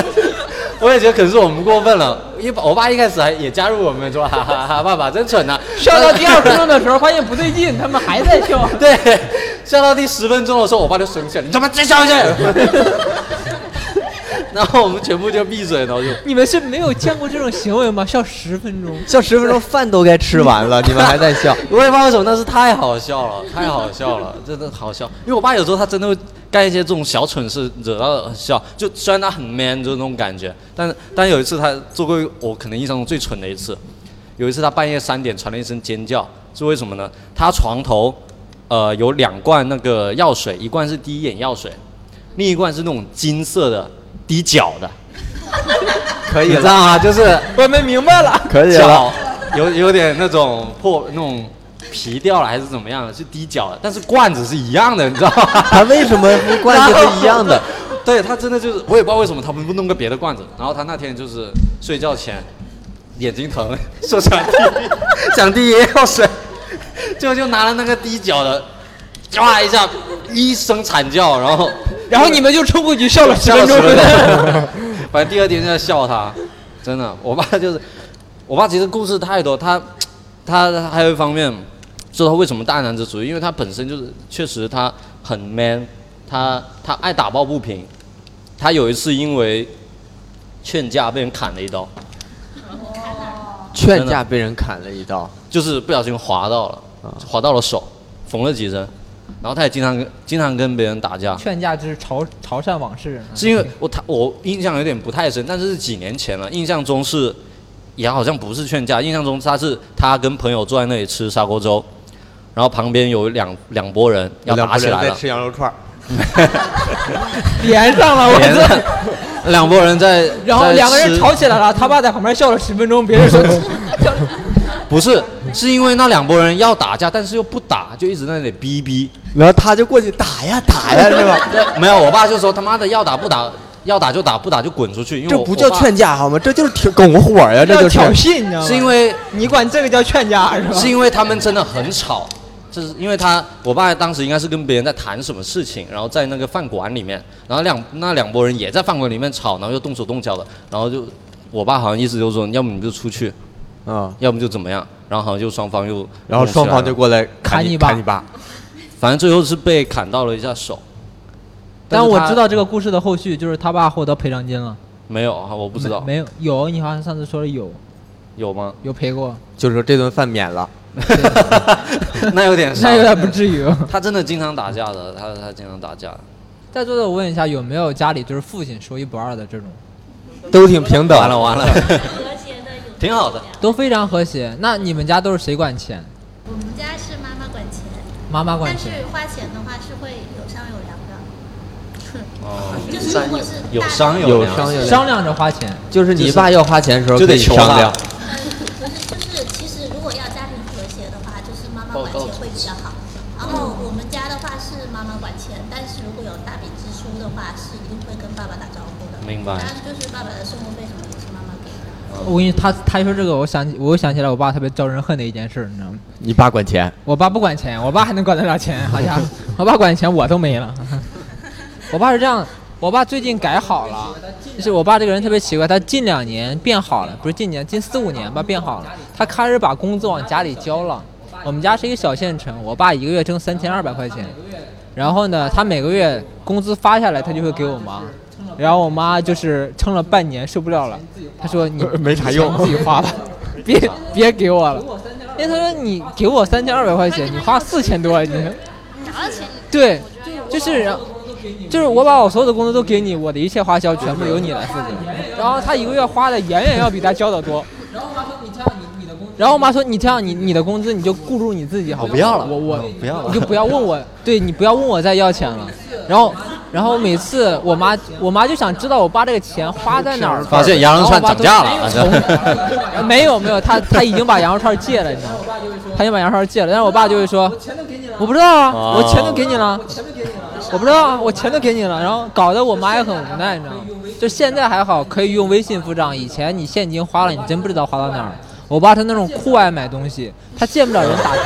得，我也觉得可能是我们过分了，因为我爸一开始还也加入我们说哈哈哈，爸爸真蠢呐、笑到第二分钟的时候，发现不对劲，他们还在笑。对，笑到第十分钟的时候，我爸就生气了，你他妈再笑一下。然后我们全部就闭嘴，了就你们是没有见过这种行为吗？笑十分钟，笑十分钟饭都该吃完了，你们还在笑。我也不知道为什么，但是太好笑了，太好笑了，真的好笑。因为我爸有时候他真的会干一些这种小蠢事，惹到笑。就虽然他很 man，就是那种感觉，但但有一次他做过我可能印象中最蠢的一次。有一次他半夜三点传了一声尖叫，是为什么呢？他床头呃有两罐那个药水，一罐是滴眼药水，另一罐是那种金色的滴脚的，可以了，你知道吗？就是我们明白了。可以了。有有点那种破那种皮掉了还是怎么样的，是滴脚的，但是罐子是一样的，你知道吗？他为什么罐子是一样的？对他真的就是，我也不知道为什么他们不弄个别的罐子。然后他那天就是睡觉前眼睛疼，说想滴 想滴眼药水，就就拿了那个滴脚的，唰一下一声惨叫，然后 然后你们就冲过去笑了十分钟。反正第二天就在笑他，真的，我爸就是，我爸其实故事太多，他他他还有一方面，知道他为什么大男子主义，因为他本身就是确实他很 man，他他爱打抱不平，他有一次因为劝架被人砍了一刀，劝架被人砍了一刀，就是不小心划到了，划到了手，缝了几针，然后他也经常跟经常跟别人打架，劝架就是潮潮汕往事。是因为我他我印象有点不太深，但是是几年前了，印象中是也好像不是劝架，印象中他是他跟朋友坐在那里吃砂锅粥，然后旁边有两两拨人要打起来了，在吃羊肉串儿，连上了，我连这。两拨人在，然后两个人吵起来了，他爸在旁边笑了十分钟，别人说 不是，是因为那两拨人要打架，但是又不打，就一直在那里逼逼。然后他就过去打呀打呀，是吧？没有，我爸就说他妈的要打不打，要打就打，不打就滚出去。因为这不叫劝架好吗？这就是挑拱火呀，这就是挑衅，你知道吗？是因为你管这个叫劝架是吧？是因为他们真的很吵，就是因为他我爸当时应该是跟别人在谈什么事情，然后在那个饭馆里面，然后两那两拨人也在饭馆里面吵，然后又动手动脚的，然后就我爸好像意思就是说，要么你就出去，啊，要么就怎么样，然后好像就双方又然后双方就过来砍你一把你砍你爸，反正最后是被砍到了一下手，但是我知道这个故事的后续，就是他爸获得赔偿金了。没有啊，我不知道没没有有，你好像上次说的有有吗？有赔过，就是说这顿饭免了。那有点 那有点不至于。他真的经常打架的，他他经常打架。在座的我问一下，有没有家里就是父亲说一不二的这种？都挺平等。完了完了，挺好的。都非常和谐。那你们家都是谁管钱？我们家是妈妈管钱，妈妈管钱但是。花钱的话是会有商有量的。哦，就是如果是有商有量有商有量商量着花钱，就是你爸要花钱的时候就得求商量。呃，不是，就是其实如果要家庭和谐的话，就是妈妈管钱会比较好。然后我们家的话是妈妈管钱，但是如果有大笔支出的话，是一定会跟爸爸打招呼的。明白当然就是爸爸的生活费什么也是妈妈给的。我跟你他他一说这个，我想起我又想起来我爸特别招人恨的一件事，你知道吗？你爸管钱，我爸不管钱，我爸还能管得了钱？好家伙，我爸管钱我都没了。我爸是这样，我爸最近改好了，就是我爸这个人特别奇怪，他近两年变好了，不是近年，近四五年吧变好了，他开始把工资往家里交了。我们家是一个小县城，我爸一个月挣三千二百块钱，然后呢，他每个月工资发下来，他就会给我妈。然后我妈就是撑了半年受不了了，她说你 没啥用自己花吧，别别给我了。因为她说你给我三千二百块钱，你花四千多，你拿了钱，对，就是就是我把我所有的工资都给你，我的一切花销全部由你来负责。然后她一个月花的远远要比她交的多。然后我妈说你这样你你的工资你就顾住你自己好，我不要了我我不要了你就不要问我，对你不要问我再要钱了。然后然后每次我妈我妈就想知道我爸这个钱花在哪儿，发现羊肉串涨价了没有 没有，他他已经把羊肉串戒了，你知道吗？他已经把羊肉串戒了，但是我爸就会说，我不知道啊，哦我钱都给你了，我不知道啊，我钱都给你了，然后搞得我妈也很无奈，你知道吗？就现在还好，可以用微信付账，以前你现金花了，你真不知道花到哪儿。我爸他那种酷爱买东西，他见不了人打折。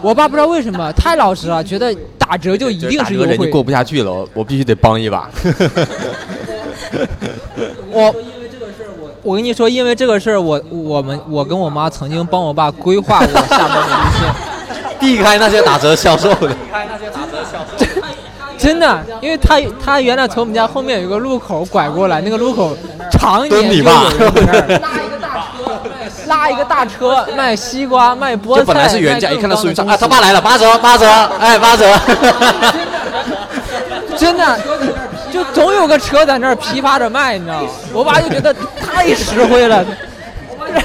我爸不知道为什么太老实了，觉得打折就一定打是优惠。折人家过不下去了，我我必须得帮一把。我我跟你说，因为这个事儿，我我们我跟我妈曾经帮我爸规划过下班的路线。避开那些打折销售的。避开那些打折销售真的，因为他他原来从我们家后面有个路口拐过来，那个路口常年就有蹲你爸人在那儿 拉一个大车，卖西瓜、卖菠菜，这本来是原价，一看到数据上，啊，他爸来了，八折，八折，哎，八折。真的，就总有个车在那儿批发着卖，你知道吗？我爸就觉得太实惠了，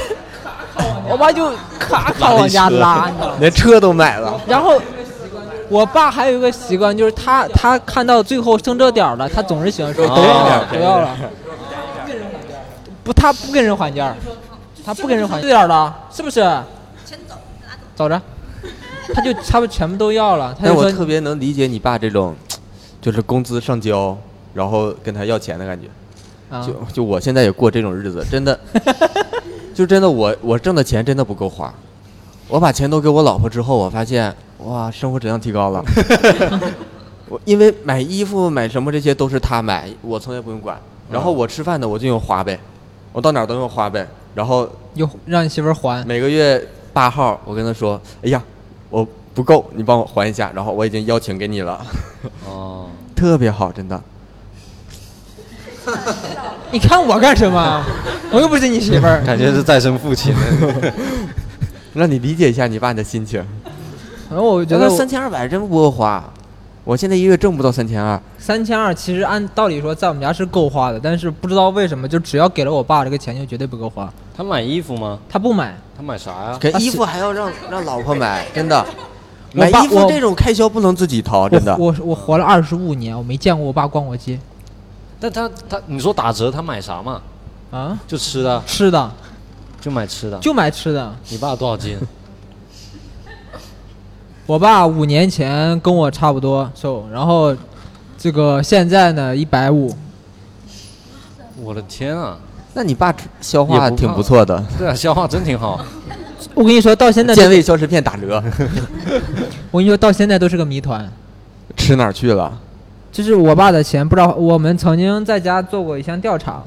我爸就咔咔往家拉，你知道吗？连车都买了，然后我爸还有一个习惯，就是他他看到最后剩这点儿了，他总是喜欢说都要了，哦都要了。不，他不跟人还价儿，他不跟人还对点了，是不是？全走，拿走。走着，他就他们全部都要了，他就但我特别能理解你爸这种，就是工资上交，然后跟他要钱的感觉。啊就就我现在也过这种日子，真的，就真的我我挣的钱真的不够花，我把钱都给我老婆之后，我发现哇，生活质量提高了。我因为买衣服买什么这些都是她买，我从来不用管。然后我吃饭的，我就用花呗，我到哪儿都用花呗。然后又让你媳妇儿还，每个月八号，我跟他说，哎呀，我不够，你帮我还一下。然后我已经邀请给你了，哦，特别好，真的。你看我干什么？我又不是你媳妇儿。感觉是再生父亲。让你理解一下你爸的心情。反正我觉得三千二百真不够花，我现在一个月挣不到三千二。三千二其实按道理说在我们家是够花的，但是不知道为什么，就只要给了我爸这个钱，就绝对不够花。他买衣服吗？他不买，他买啥呀？可他是衣服还要让让老婆买，真的。买衣服这种开销不能自己掏，真的。我我我活了二十五年，我没见过我爸逛过街但他他你说打折他买啥嘛？啊，就吃的，吃的就买吃的。就买吃的。你爸多少斤？我爸五年前跟我差不多瘦，然后这个现在呢一百五，我的天啊！那你爸消化挺不错的，对啊，消化真挺好。我跟你说到现在都健胃消食片打折，我跟你说到现在都是个谜团。吃哪儿去了？就是我爸的钱，不知道我们曾经在家做过一项调查，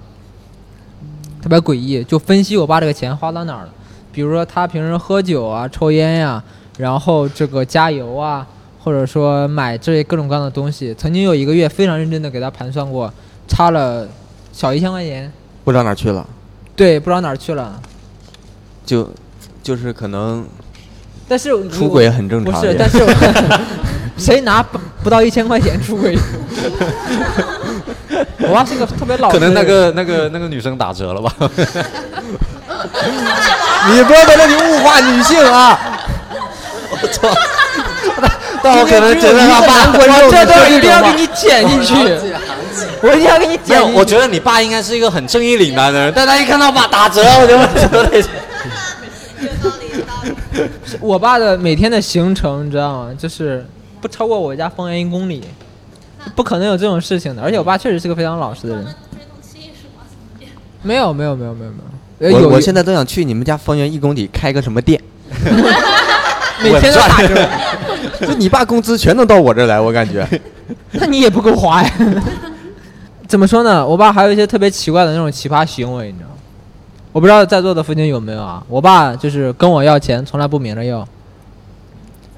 特别诡异，就分析我爸这个钱花到哪儿了。比如说他平时喝酒啊、抽烟呀、然后这个加油啊，或者说买这些各种各样的东西。曾经有一个月非常认真的给他盘算过，差了小一千块钱，不知道哪儿去了，对，不知道哪儿去了。就就是可能但是我出轨很正常不是，但是我 谁拿不不到一千块钱出轨？我爸是个特别老实的人，可能那个那个那个女生打折了吧？你不要在这里物化女性啊！但我可能觉得他爸我这段一定要给你剪进去，我一定要给你剪进去。我觉得你爸应该是一个很正义凛然的人，但他一看到爸打折，我就觉得有道理，有道理。我爸的每天的行程，你知道吗？就是不超过我家方圆一公里，不可能有这种事情的。而且我爸确实是个非常老实的人没有没有没有没有没有，呃有我我现在都想去你们家方圆一公里开个什么店，每天都打折，就你爸工资全能到我这儿来，我感觉。那你也不够花呀。怎么说呢？我爸还有一些特别奇怪的那种奇葩行为，你知道吗？我不知道在座的父亲有没有啊？我爸就是跟我要钱，从来不明着要，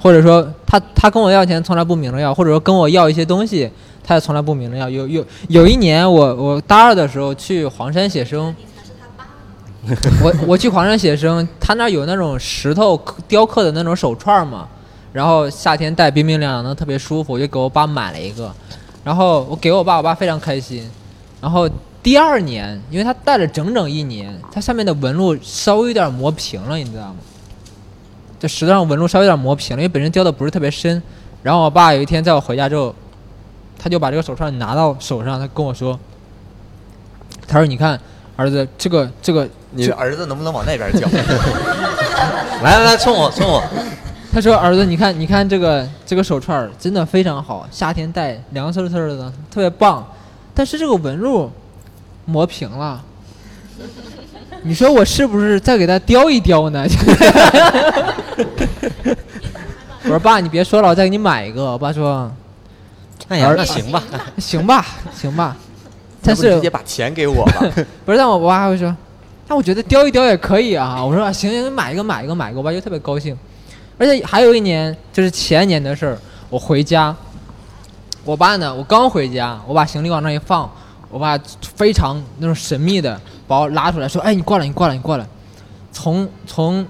或者说他他跟我要钱从来不明着要，或者说跟我要一些东西，他也从来不明着要。有有有一年我我大二的时候去黄山写生，我我去黄山写生，他那儿有那种石头雕刻的那种手串嘛，然后夏天戴冰冰凉凉的特别舒服，我就给我爸买了一个，然后我给我爸，我爸非常开心。然后第二年，因为他戴了整整一年，它上面的纹路稍微有点磨平了，你知道吗？这石头上纹路稍微有点磨平了，因为本身雕的不是特别深。然后我爸有一天在我回家之后，他就把这个手串拿到手上，他跟我说：“他说你看，儿子，这个这个你的儿子能不能往那边叫？来来来，冲我冲我，他说：“儿子，你看，你看这个这个手串儿真的非常好，夏天戴凉飕飕的，特别棒。但是这个纹路磨平了，你说我是不是再给他雕一雕呢？” 我说：“爸，你别说了，我再给你买一个。”我爸说哎呀，那行吧，：“行吧，行吧。”但是直接把钱给我吧。不是，但我我爸还会说，那我觉得雕一雕也可以啊。我说啊行行，买一个买一个买一个，我爸就特别高兴。而且还有一年，就是前年的事儿，我回家，我爸呢，我刚回家，我把行李往那一放，我爸非常那种神秘的把我拉出来说，哎，你过来，你过来，你过来，从从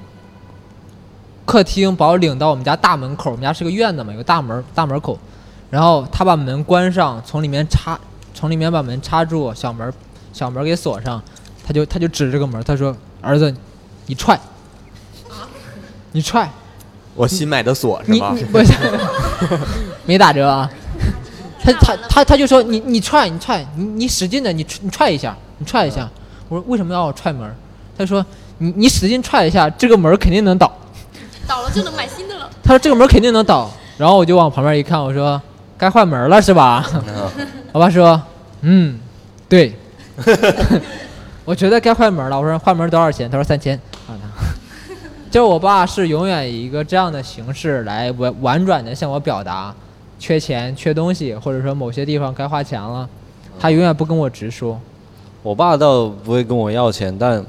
客厅把我领到我们家大门口，我们家是个院子嘛，有个大门大门口，然后他把门关上，从里面插，从里面把门插住，小门小门给锁上，他就他就指这个门，他说：“儿子，你踹，你踹，我新买的锁是吧你你？不是没打折啊？他他他他就说你你踹你踹你你使劲的你踹你踹一下你踹一下。我说为什么要我踹门？他说你你使劲踹一下，这个门肯定能倒。倒了就能买新的了。他说这个门肯定能倒。然后我就往旁边一看，我说该换门了是吧？我爸说嗯，对。我觉得该换门了。我说换门多少钱？他说三千。啊，就我爸是永远以一个这样的形式来婉婉转的向我表达，缺钱、缺东西，或者说某些地方该花钱了，他永远不跟我直说。我爸倒不会跟我要钱，但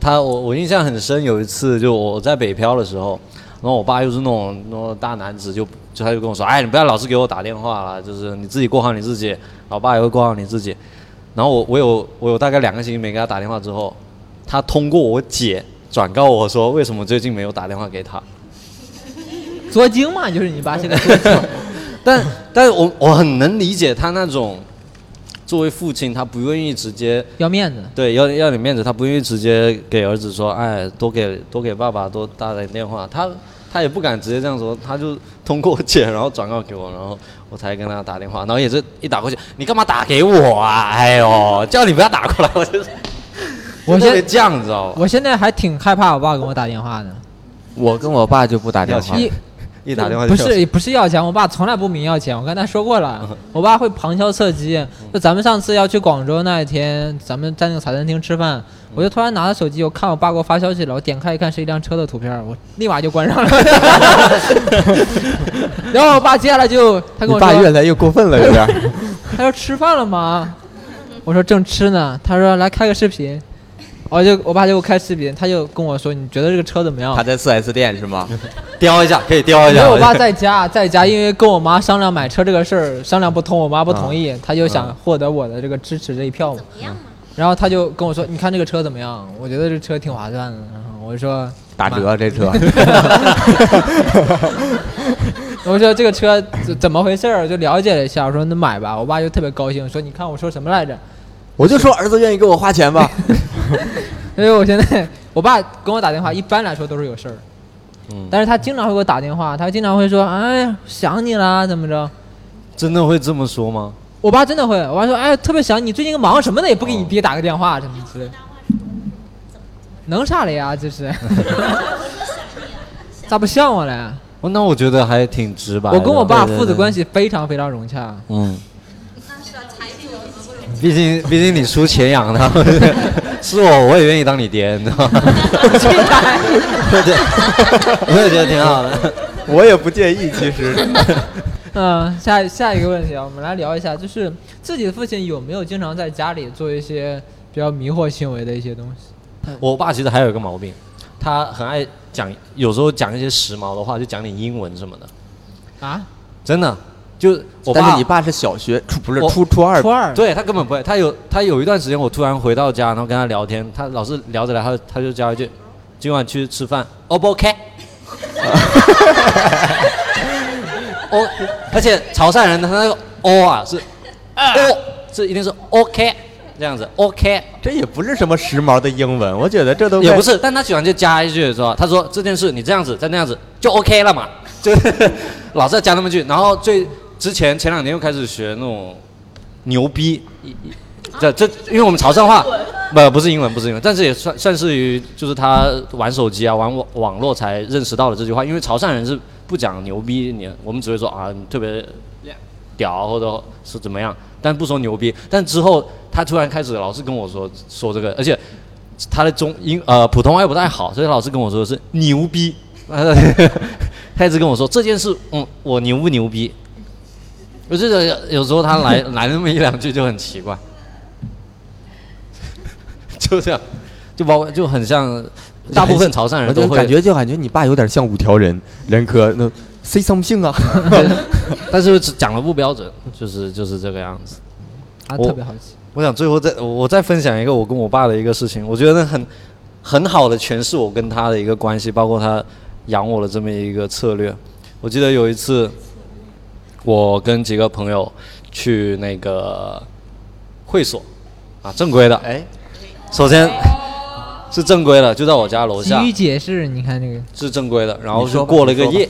他我我印象很深，有一次就我在北漂的时候，然后我爸又是那种那种大男子就，就他就跟我说，哎，你不要老是给我打电话了，就是你自己过好你自己，老爸也会过好你自己。然后我我有我有大概两个星期没给他打电话之后，他通过我姐转告我说，为什么最近没有打电话给他。作精嘛，就是你爸现在。但但是我我很能理解他那种，作为父亲，他不愿意直接要面子，对，要要点面子，他不愿意直接给儿子说，哎，多给多给爸爸多打点电话，他他也不敢直接这样说，他就通过我姐，然后转告给我，然后我才跟他打电话，然后也是一打过去，你干嘛打给我啊？哎呦，叫你不要打过来，我就是，我现犟，你知道吧？我现在还挺害怕我爸给我打电话的。我跟我爸就不打电话。一一打电话不是不是要钱，我爸从来不明要钱。我跟他说过了，我爸会旁敲侧击。就咱们上次要去广州那一天，咱们在那个茶餐厅吃饭，我就突然拿着手机，我看我爸给我发消息了，我点开一看是一辆车的图片，我立马就关上了。然后我爸接下来就他跟我说，爸越来越过分了，有点。他说吃饭了吗？我说正吃呢。他说来开个视频。我就我爸就给我开视频，他就跟我说你觉得这个车怎么样他？在四 S 店是吗？叼一下，可以叼一下。因为我爸在家，在家，因为跟我妈商量买车这个事儿商量不通，我妈不同意，他就想获得我的这个支持这一票嘛。怎么样嘛？然后他就跟我说：“你看这个车怎么样？我觉得这车挺划算的。”然后我就说打折这车。我说这个车怎怎么回事儿？就了解了一下，我说那买吧。我爸就特别高兴，说你看我说什么来着？我就说儿子愿意给我花钱吧。因为我现在我爸跟我打电话，一般来说都是有事儿，嗯，但是他经常会给我打电话，他经常会说：“哎呀，想你啦，怎么着？”真的会这么说吗？我爸真的会，我爸说：“哎，特别想你，最近忙什么呢？也不给你爹打个电话什么之类的。”能啥了呀？这是，咋不像我嘞？哦那我觉得还挺直白。我跟我爸父子关系非常非常融洽。嗯，毕竟毕竟你输钱养他，是我我也愿意当你爹，你知道吗？对，我也觉得挺好的。我也不介意，其实。嗯，下下一个问题啊，我们来聊一下，就是自己的父亲有没有经常在家里做一些比较迷惑行为的一些东西？我爸其实还有一个毛病，他很爱讲，有时候讲一些时髦的话，就讲点英文什么的。啊？真的？就我爸，但是你爸是小学初不是初初二，初二，对他根本不会，他有他有一段时间，我突然回到家，然后跟他聊天，他老是聊着聊，他他就加一句：“今晚去吃饭，O 不 OK？” 哦，而且潮汕人的他那个 O 啊是 O，这一定是 OK 这样子 OK，这也不是什么时髦的英文，我觉得这都也不是，但他喜欢就加一句说，他说这件事你这样子再那样子就 OK 了嘛，就 老是要加那么句，然后最之前前两年又开始学那种牛逼，这这因为我们潮汕话不不是英文不是英文，但是也算算是于就是他玩手机啊玩网网络才认识到了这句话，因为潮汕人是不讲牛逼，你我们只会说啊你特别屌或者是怎么样，但不说牛逼。但之后他突然开始老是跟我说说这个，而且他的中英呃普通话又不太好，所以老是跟我说的是牛逼。他一直跟我说这件事，嗯，我牛不牛逼？我记得有时候他来 来那么一两句就很奇怪，就这样，就包括就很像大部分潮汕人都会感觉就感觉你爸有点像五条人人科那 say something 啊，但是讲的不标准，就是就是这个样子。啊，我特别好奇。我想最后再我再分享一个我跟我爸的一个事情，我觉得很很好的诠释我跟他的一个关系，包括他养我的这么一个策略。我记得有一次，我跟几个朋友去那个会所啊，正规的，哎，首先是正规的，就在我家楼下。急，于解释，你看这个，是正规的，然后就过了个夜，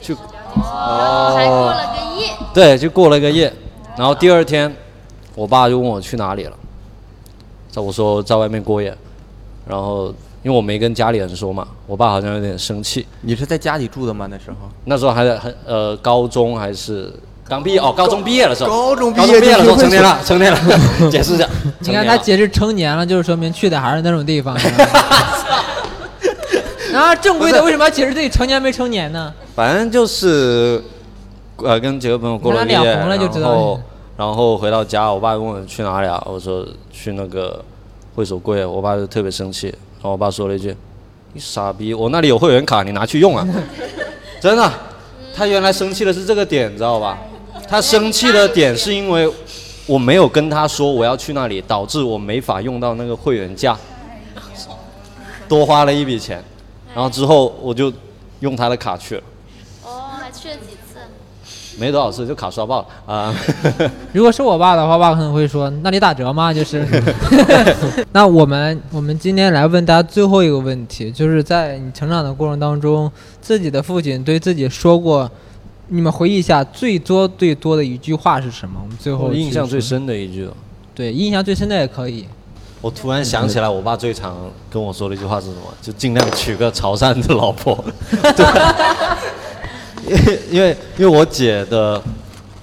就哦，还过了个夜，对，就过了个夜，然后第二天，我爸就问我去哪里了，在我说在外面过夜，然后因为我没跟家里人说嘛，我爸好像有点生气，你是在家里住的吗？那时候？那时候还在很呃高中还是刚毕业哦，高中毕业的时候，高中毕高业中毕业的时候成年了，成年了，解释一下，你看他解释成年了，就是说明去的还是那种地方。然 后正规的为什么要解释自己成年没成年呢？反正就是，呃，跟几个朋友过了个夜，你看脸红了就知道然后然后回到家，我爸问我去哪里啊，我说去那个会所柜，我爸就特别生气，然后我爸说了一句：“你傻逼，我那里有会员卡，你拿去用啊！”真的，他原来生气的是这个点，你知道吧？他生气的点是因为我没有跟他说我要去那里，导致我没法用到那个会员价，多花了一笔钱，然后之后我就用他的卡去了。没多少次就卡刷爆了啊！如果是我爸的话，我爸可能会说：“那你打折吗？”就是。那我们我们今天来问大家最后一个问题，就是在你成长的过程当中，自己的父亲对自己说过，你们回忆一下最多最多的一句话是什么？我们最后印象，最深的一句，对，印象最深的也可以。我突然想起来，我爸最常跟我说的一句话是什么？就尽量娶个潮汕的老婆。对，因为因为因为我姐的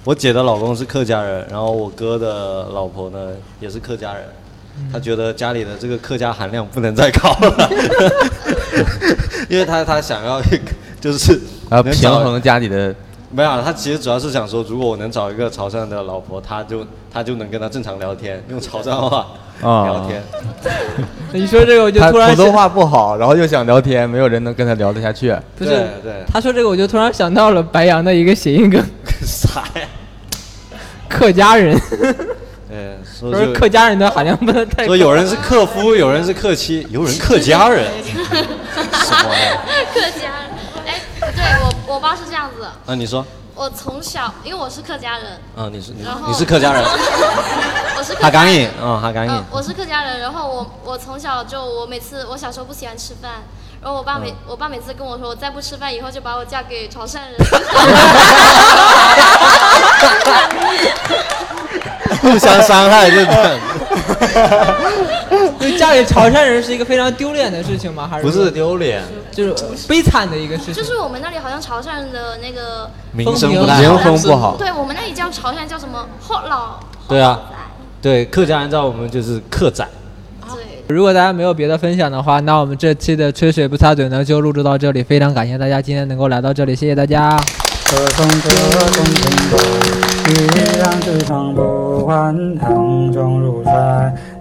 我姐的老公是客家人，然后我哥的老婆呢也是客家人，他觉得家里的这个客家含量不能再高了，因为他他想要一个就是啊，平衡家里的。没有，他其实主要是想说，如果我能找一个潮汕的老婆，他就他就能跟他正常聊天，用潮汕话啊聊天。你说这个，我就突然想，普通话不好，然后又想聊天，没有人能跟他聊得下去。不是对对，他说这个，我就突然想到了白羊的一个谐音梗，啥呀？客家人，呃，说说就客家人的含量不能太高。说有人是客夫，有人是客妻，有人客家人，什么呀？客家人，哎，对我我爸是这样子，啊，你说，我从小因为我是客家人，嗯，你是你然后你是客家人，我是客哈家人。港影，啊，哈港影嗯，，我是客家人，然后我我从小就我每次我小时候不喜欢吃饭，然后我爸每、嗯。我爸每次跟我说，我再不吃饭以后就把我嫁给潮汕人。互相伤害，就 就嫁给潮汕人是一个非常丢脸的事情吗？还是不是丢脸，就是悲惨的一个事情？就是我们那里好像潮汕人的那个，名声风不太好名。声不好，对我们那里叫潮汕叫什么后老，对啊，对，客家人叫我们就是客仔。对，如果大家没有别的分享的话，那我们这期的吹水不擦嘴呢就录制到这里。非常感谢大家今天能够来到这里，谢谢大家。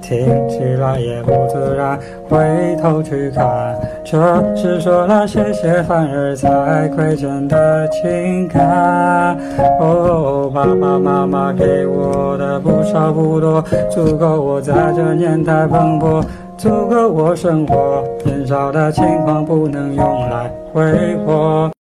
听起来也不自然。回头去看，这是说了谢谢，反而才亏欠的情感。哦，爸爸妈妈给我的不少不多，足够我在这年代奔波，足够我生活。年少的轻狂不能用来挥霍。